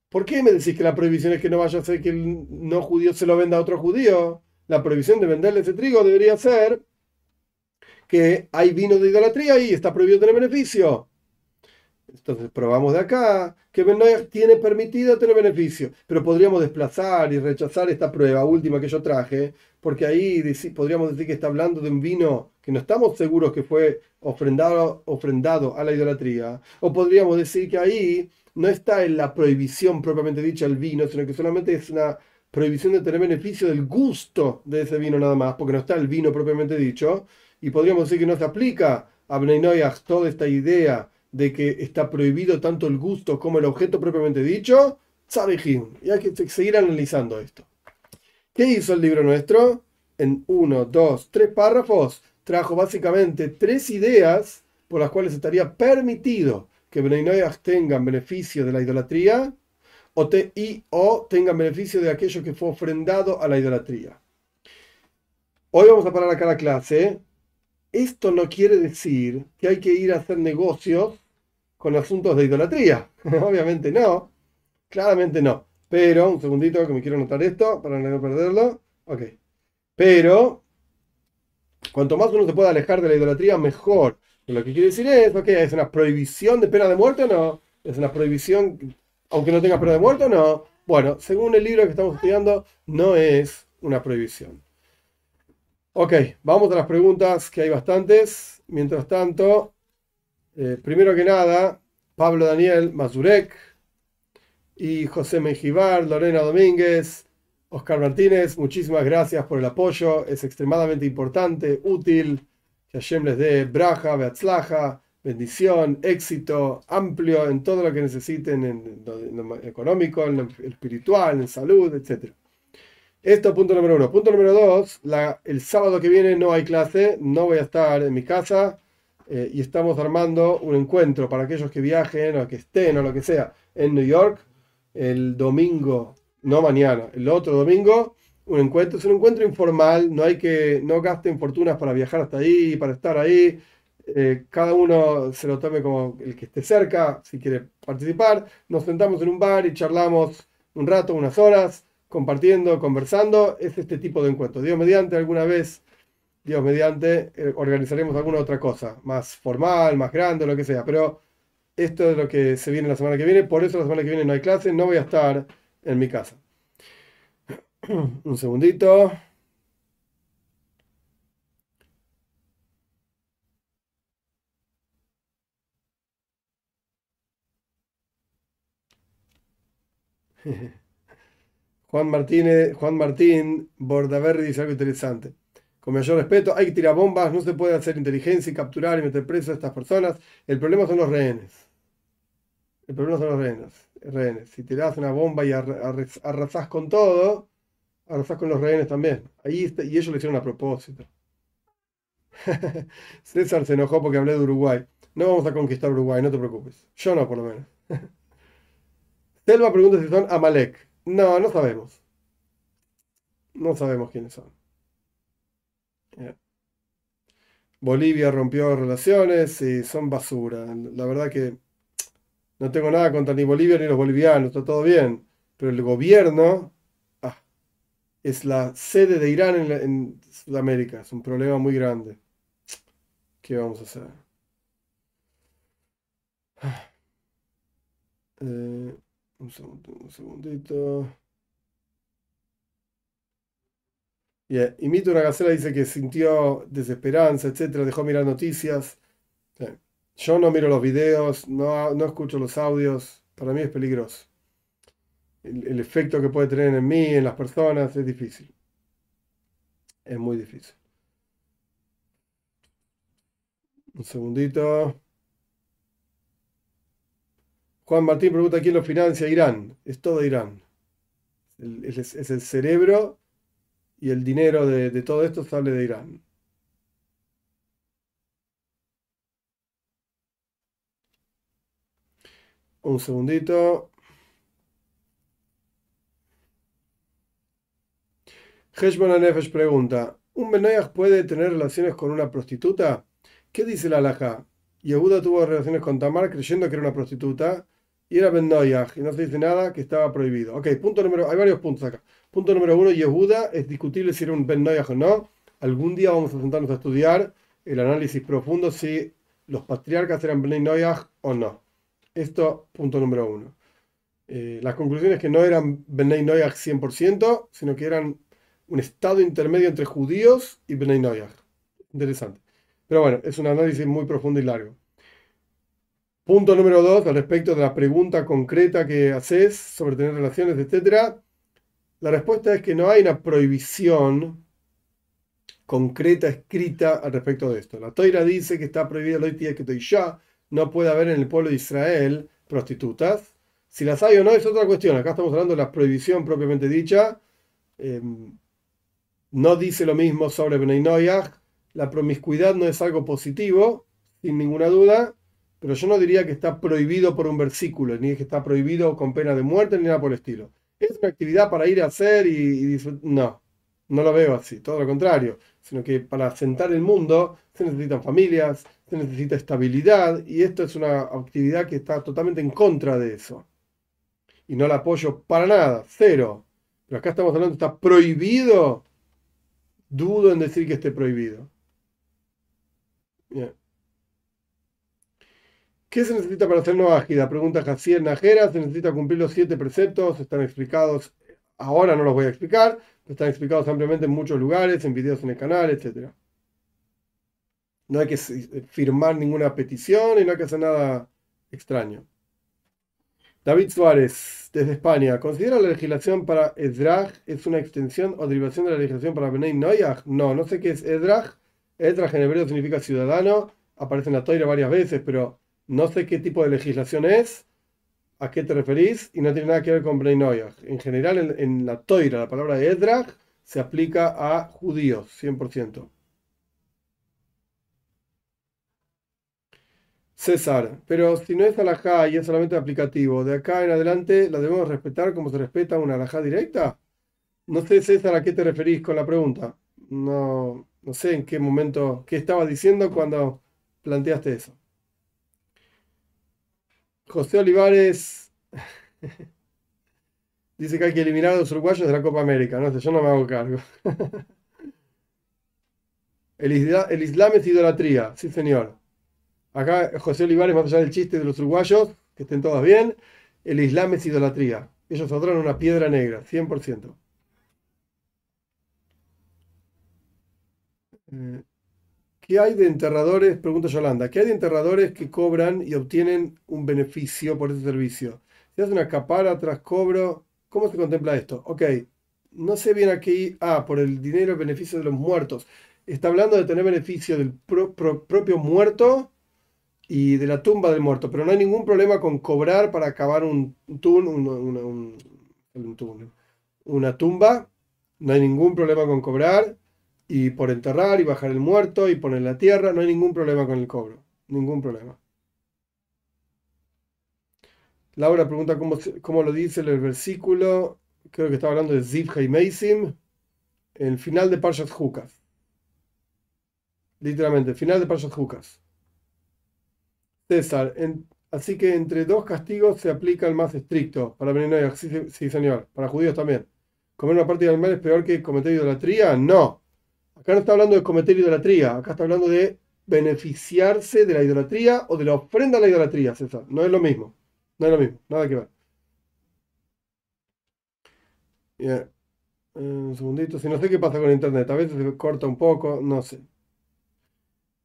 ¿por qué me decís que la prohibición es que no vaya a ser que el no judío se lo venda a otro judío? La prohibición de venderle ese trigo debería ser que hay vino de idolatría y está prohibido tener beneficio. Entonces probamos de acá que Ben Noyach tiene permitido tener beneficio, pero podríamos desplazar y rechazar esta prueba última que yo traje, porque ahí podríamos decir que está hablando de un vino que no estamos seguros que fue ofrendado, ofrendado a la idolatría, o podríamos decir que ahí no está en la prohibición propiamente dicha el vino, sino que solamente es una prohibición de tener beneficio del gusto de ese vino nada más, porque no está el vino propiamente dicho, y podríamos decir que no se aplica a Bnei toda esta idea de que está prohibido tanto el gusto como el objeto propiamente dicho, y hay que seguir analizando esto. ¿Qué hizo el libro nuestro? En uno, dos, tres párrafos trajo básicamente tres ideas por las cuales estaría permitido que Bnei tengan beneficio de la idolatría o, y, o tengan beneficio de aquello que fue ofrendado a la idolatría. Hoy vamos a parar acá la clase. Esto no quiere decir que hay que ir a hacer negocios con asuntos de idolatría. Obviamente no. Claramente no. Pero, un segundito que me quiero anotar esto para no perderlo. Ok. Pero, cuanto más uno se pueda alejar de la idolatría, mejor. Lo que quiere decir es, ok, ¿es una prohibición de pena de muerte o no? ¿Es una prohibición, aunque no tenga pena de muerte o no? Bueno, según el libro que estamos estudiando, no es una prohibición. Ok, vamos a las preguntas, que hay bastantes. Mientras tanto, eh, primero que nada, Pablo Daniel Mazurek y José Menjivar, Lorena Domínguez, Oscar Martínez, muchísimas gracias por el apoyo, es extremadamente importante, útil, que Hashem les dé braja, beatzlaja, bendición, éxito amplio en todo lo que necesiten, en lo, económico, en lo espiritual, en salud, etc. Esto punto número uno. Punto número dos, el sábado que viene no hay clase, no voy a estar en mi casa, eh, y estamos armando un encuentro para aquellos que viajen o que estén o lo que sea en New York el domingo, no mañana, el otro domingo, un encuentro, es un encuentro informal, no hay que, no gasten fortunas para viajar hasta ahí, para estar ahí, eh, cada uno se lo tome como el que esté cerca, si quiere participar, nos sentamos en un bar y charlamos un rato, unas horas, compartiendo, conversando, es este tipo de encuentro. Dios mediante alguna vez Dios mediante, eh, organizaremos alguna otra cosa, más formal, más grande, lo que sea. Pero esto es lo que se viene la semana que viene. Por eso la semana que viene no hay clase, no voy a estar en mi casa. Un segundito. Juan Martínez, Juan Martín Bordaberry dice algo interesante con mayor respeto, hay que tirar bombas, no se puede hacer inteligencia y capturar y meter preso a estas personas. El problema son los rehenes. El problema son los rehenes. rehenes. Si tiras una bomba y arrasás con todo, arrasás con los rehenes también. Ahí y ellos lo hicieron a propósito. César se enojó porque hablé de Uruguay. No vamos a conquistar Uruguay, no te preocupes. Yo no, por lo menos. Selva pregunta si son Amalek. No, no sabemos. No sabemos quiénes son. Bolivia rompió relaciones y son basura. La verdad que no tengo nada contra ni Bolivia ni los bolivianos, está todo bien. Pero el gobierno ah, es la sede de Irán en, Sudamérica. Es un problema muy grande. ¿Qué vamos a hacer? Ah. Eh, un segundito. Y Mito una gacela dice que sintió desesperanza, etcétera, dejó mirar noticias. Yo no miro los videos, no, no escucho los audios, para mí es peligroso. El, efecto que puede tener en mí, en las personas, es difícil. Es muy difícil. Un segundito. Juan Martín pregunta quién lo financia Irán. Es todo Irán. es el cerebro y el dinero de, todo esto sale de Irán. Un segundito. Heshman Nefesh pregunta: ¿Un Benayach puede tener relaciones con una prostituta? ¿Qué dice la alhaja? Yehuda tuvo relaciones con Tamar creyendo que era una prostituta y era Ben y no se dice nada que estaba prohibido. Ok, punto número, hay varios puntos acá. Punto número uno, Yehuda, es discutible si era un Ben o no. Algún día vamos a sentarnos a estudiar el análisis profundo si los patriarcas eran Ben o no. Esto, punto número uno. Eh, las conclusiones que no eran Benay Noyach 100%, sino que eran un estado intermedio entre judíos y Benay Noyach. Interesante. Pero bueno, es un análisis muy profundo y largo. Punto número dos, al respecto de la pregunta concreta que haces sobre tener relaciones, etc. La respuesta es que no hay una prohibición concreta escrita al respecto de esto. La Toira dice que está prohibida el que ya no puede haber en el pueblo de Israel prostitutas. Si las hay o no es otra cuestión. Acá estamos hablando de la prohibición propiamente dicha. Em, no dice lo mismo sobre Bnei La promiscuidad no es algo positivo, sin ninguna duda, pero yo no diría que está prohibido por un versículo, ni que está prohibido con pena de muerte, ni nada por el estilo. Es una actividad para ir a hacer y, No, no lo veo así, todo lo contrario, sino que para asentar el mundo se necesitan familias, se necesita estabilidad, y esto es una actividad que está totalmente en contra de eso. Y no la apoyo para nada, cero. Pero acá estamos hablando, está prohibido dudo en decir que esté prohibido. ¿Qué se necesita para hacer nueva ágida? Pregunta Jaciel Najera. Se necesita cumplir los siete preceptos. Están explicados. Ahora no los voy a explicar. Están explicados ampliamente en muchos lugares, en videos en el canal, etc. No hay que firmar ninguna petición y no hay que hacer nada extraño. David Suárez, desde España, ¿considera la legislación para Edraj es una extensión o derivación de la legislación para Benay Noyaj? No, no sé qué es Edraj. Edraj en hebreo significa ciudadano, aparece en la toira varias veces, pero no sé qué tipo de legislación es, a qué te referís, y no tiene nada que ver con Noyaj. En general, en, la toira, la palabra Edraj se aplica a judíos, 100%. César, pero si no es alajá y es solamente aplicativo, de acá en adelante la debemos respetar como se respeta una alajá directa. No sé, César, a qué te referís con la pregunta. No, no sé en qué momento, qué estabas diciendo cuando planteaste eso. José Olivares dice que hay que eliminar a los uruguayos de la Copa América. No sé, yo no me hago cargo. el, el Islam es idolatría, sí señor. Acá José Olivares, más allá del chiste de los uruguayos, que estén todos bien, el Islam es idolatría. Ellos adoran una piedra negra, 100%. Eh, ¿Qué hay de enterradores? Pregunta Yolanda. ¿Qué hay de enterradores que cobran y obtienen un beneficio por ese servicio? Si hace una capara tras cobro, ¿cómo se contempla esto? Ok, no sé bien aquí. Ah, por el dinero, el beneficio de los muertos. Está hablando de tener beneficio del propio muerto y de la tumba del muerto, pero no hay ningún problema con cobrar para acabar un, una tumba, no hay ningún problema con cobrar y por enterrar y bajar el muerto y poner la tierra, no hay ningún problema con el cobro, ningún problema. Laura pregunta cómo, cómo lo dice el versículo, creo que está hablando de Ziv Meisim, el final de Parshas Jukas. Literalmente, el final de Parshas Jukas. César, así que entre dos castigos se aplica el más estricto. Para venir sí, señor. Para judíos también. ¿Comer una parte del animal es peor que cometer idolatría? No. Acá no está hablando de cometer idolatría. Acá está hablando de beneficiarse de la idolatría o de la ofrenda a la idolatría, César. No es lo mismo. No es lo mismo. Nada que ver. Eh, un segundito. Si no sé qué pasa con internet. A veces se corta un poco. No sé.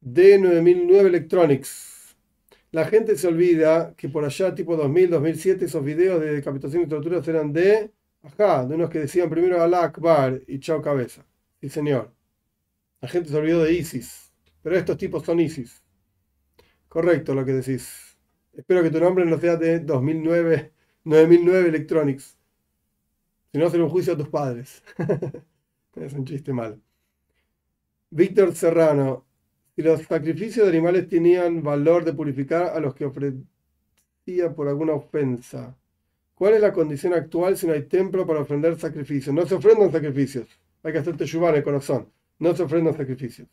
D9009 Electronics. La gente se olvida que por allá, tipo 2000, 2007, esos videos de decapitación y torturas eran de, ajá, de unos que decían primero Alá Akbar y chao cabeza. Sí, señor. La gente se olvidó de ISIS. Pero estos tipos son ISIS. Correcto lo que decís. Espero que tu nombre no sea de 2009, 9009 Electronics. Si no, hacer un juicio a tus padres. es un chiste malo. Víctor Serrano, si los sacrificios de animales tenían valor de purificar a los que ofrecía por alguna ofensa. ¿Cuál es la condición actual si no hay templo para ofrendar sacrificios? No se ofrendan sacrificios. Hay que hacerte yubar en el corazón. No se ofrendan sacrificios.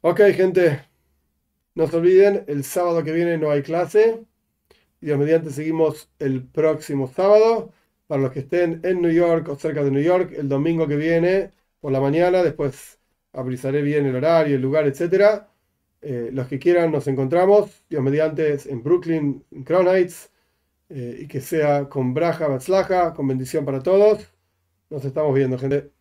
Ok, gente. No se olviden, el sábado que viene no hay clase. Y Dios mediante seguimos el próximo sábado. Para los que estén en New York o cerca de New York, el domingo que viene por la mañana, después avisaré bien el horario, el lugar, etc. Eh, los que quieran nos encontramos, Dios mediante, en Brooklyn, en Crown Heights, eh, y que sea con braja, batzlaja, con bendición para todos. Nos estamos viendo, gente.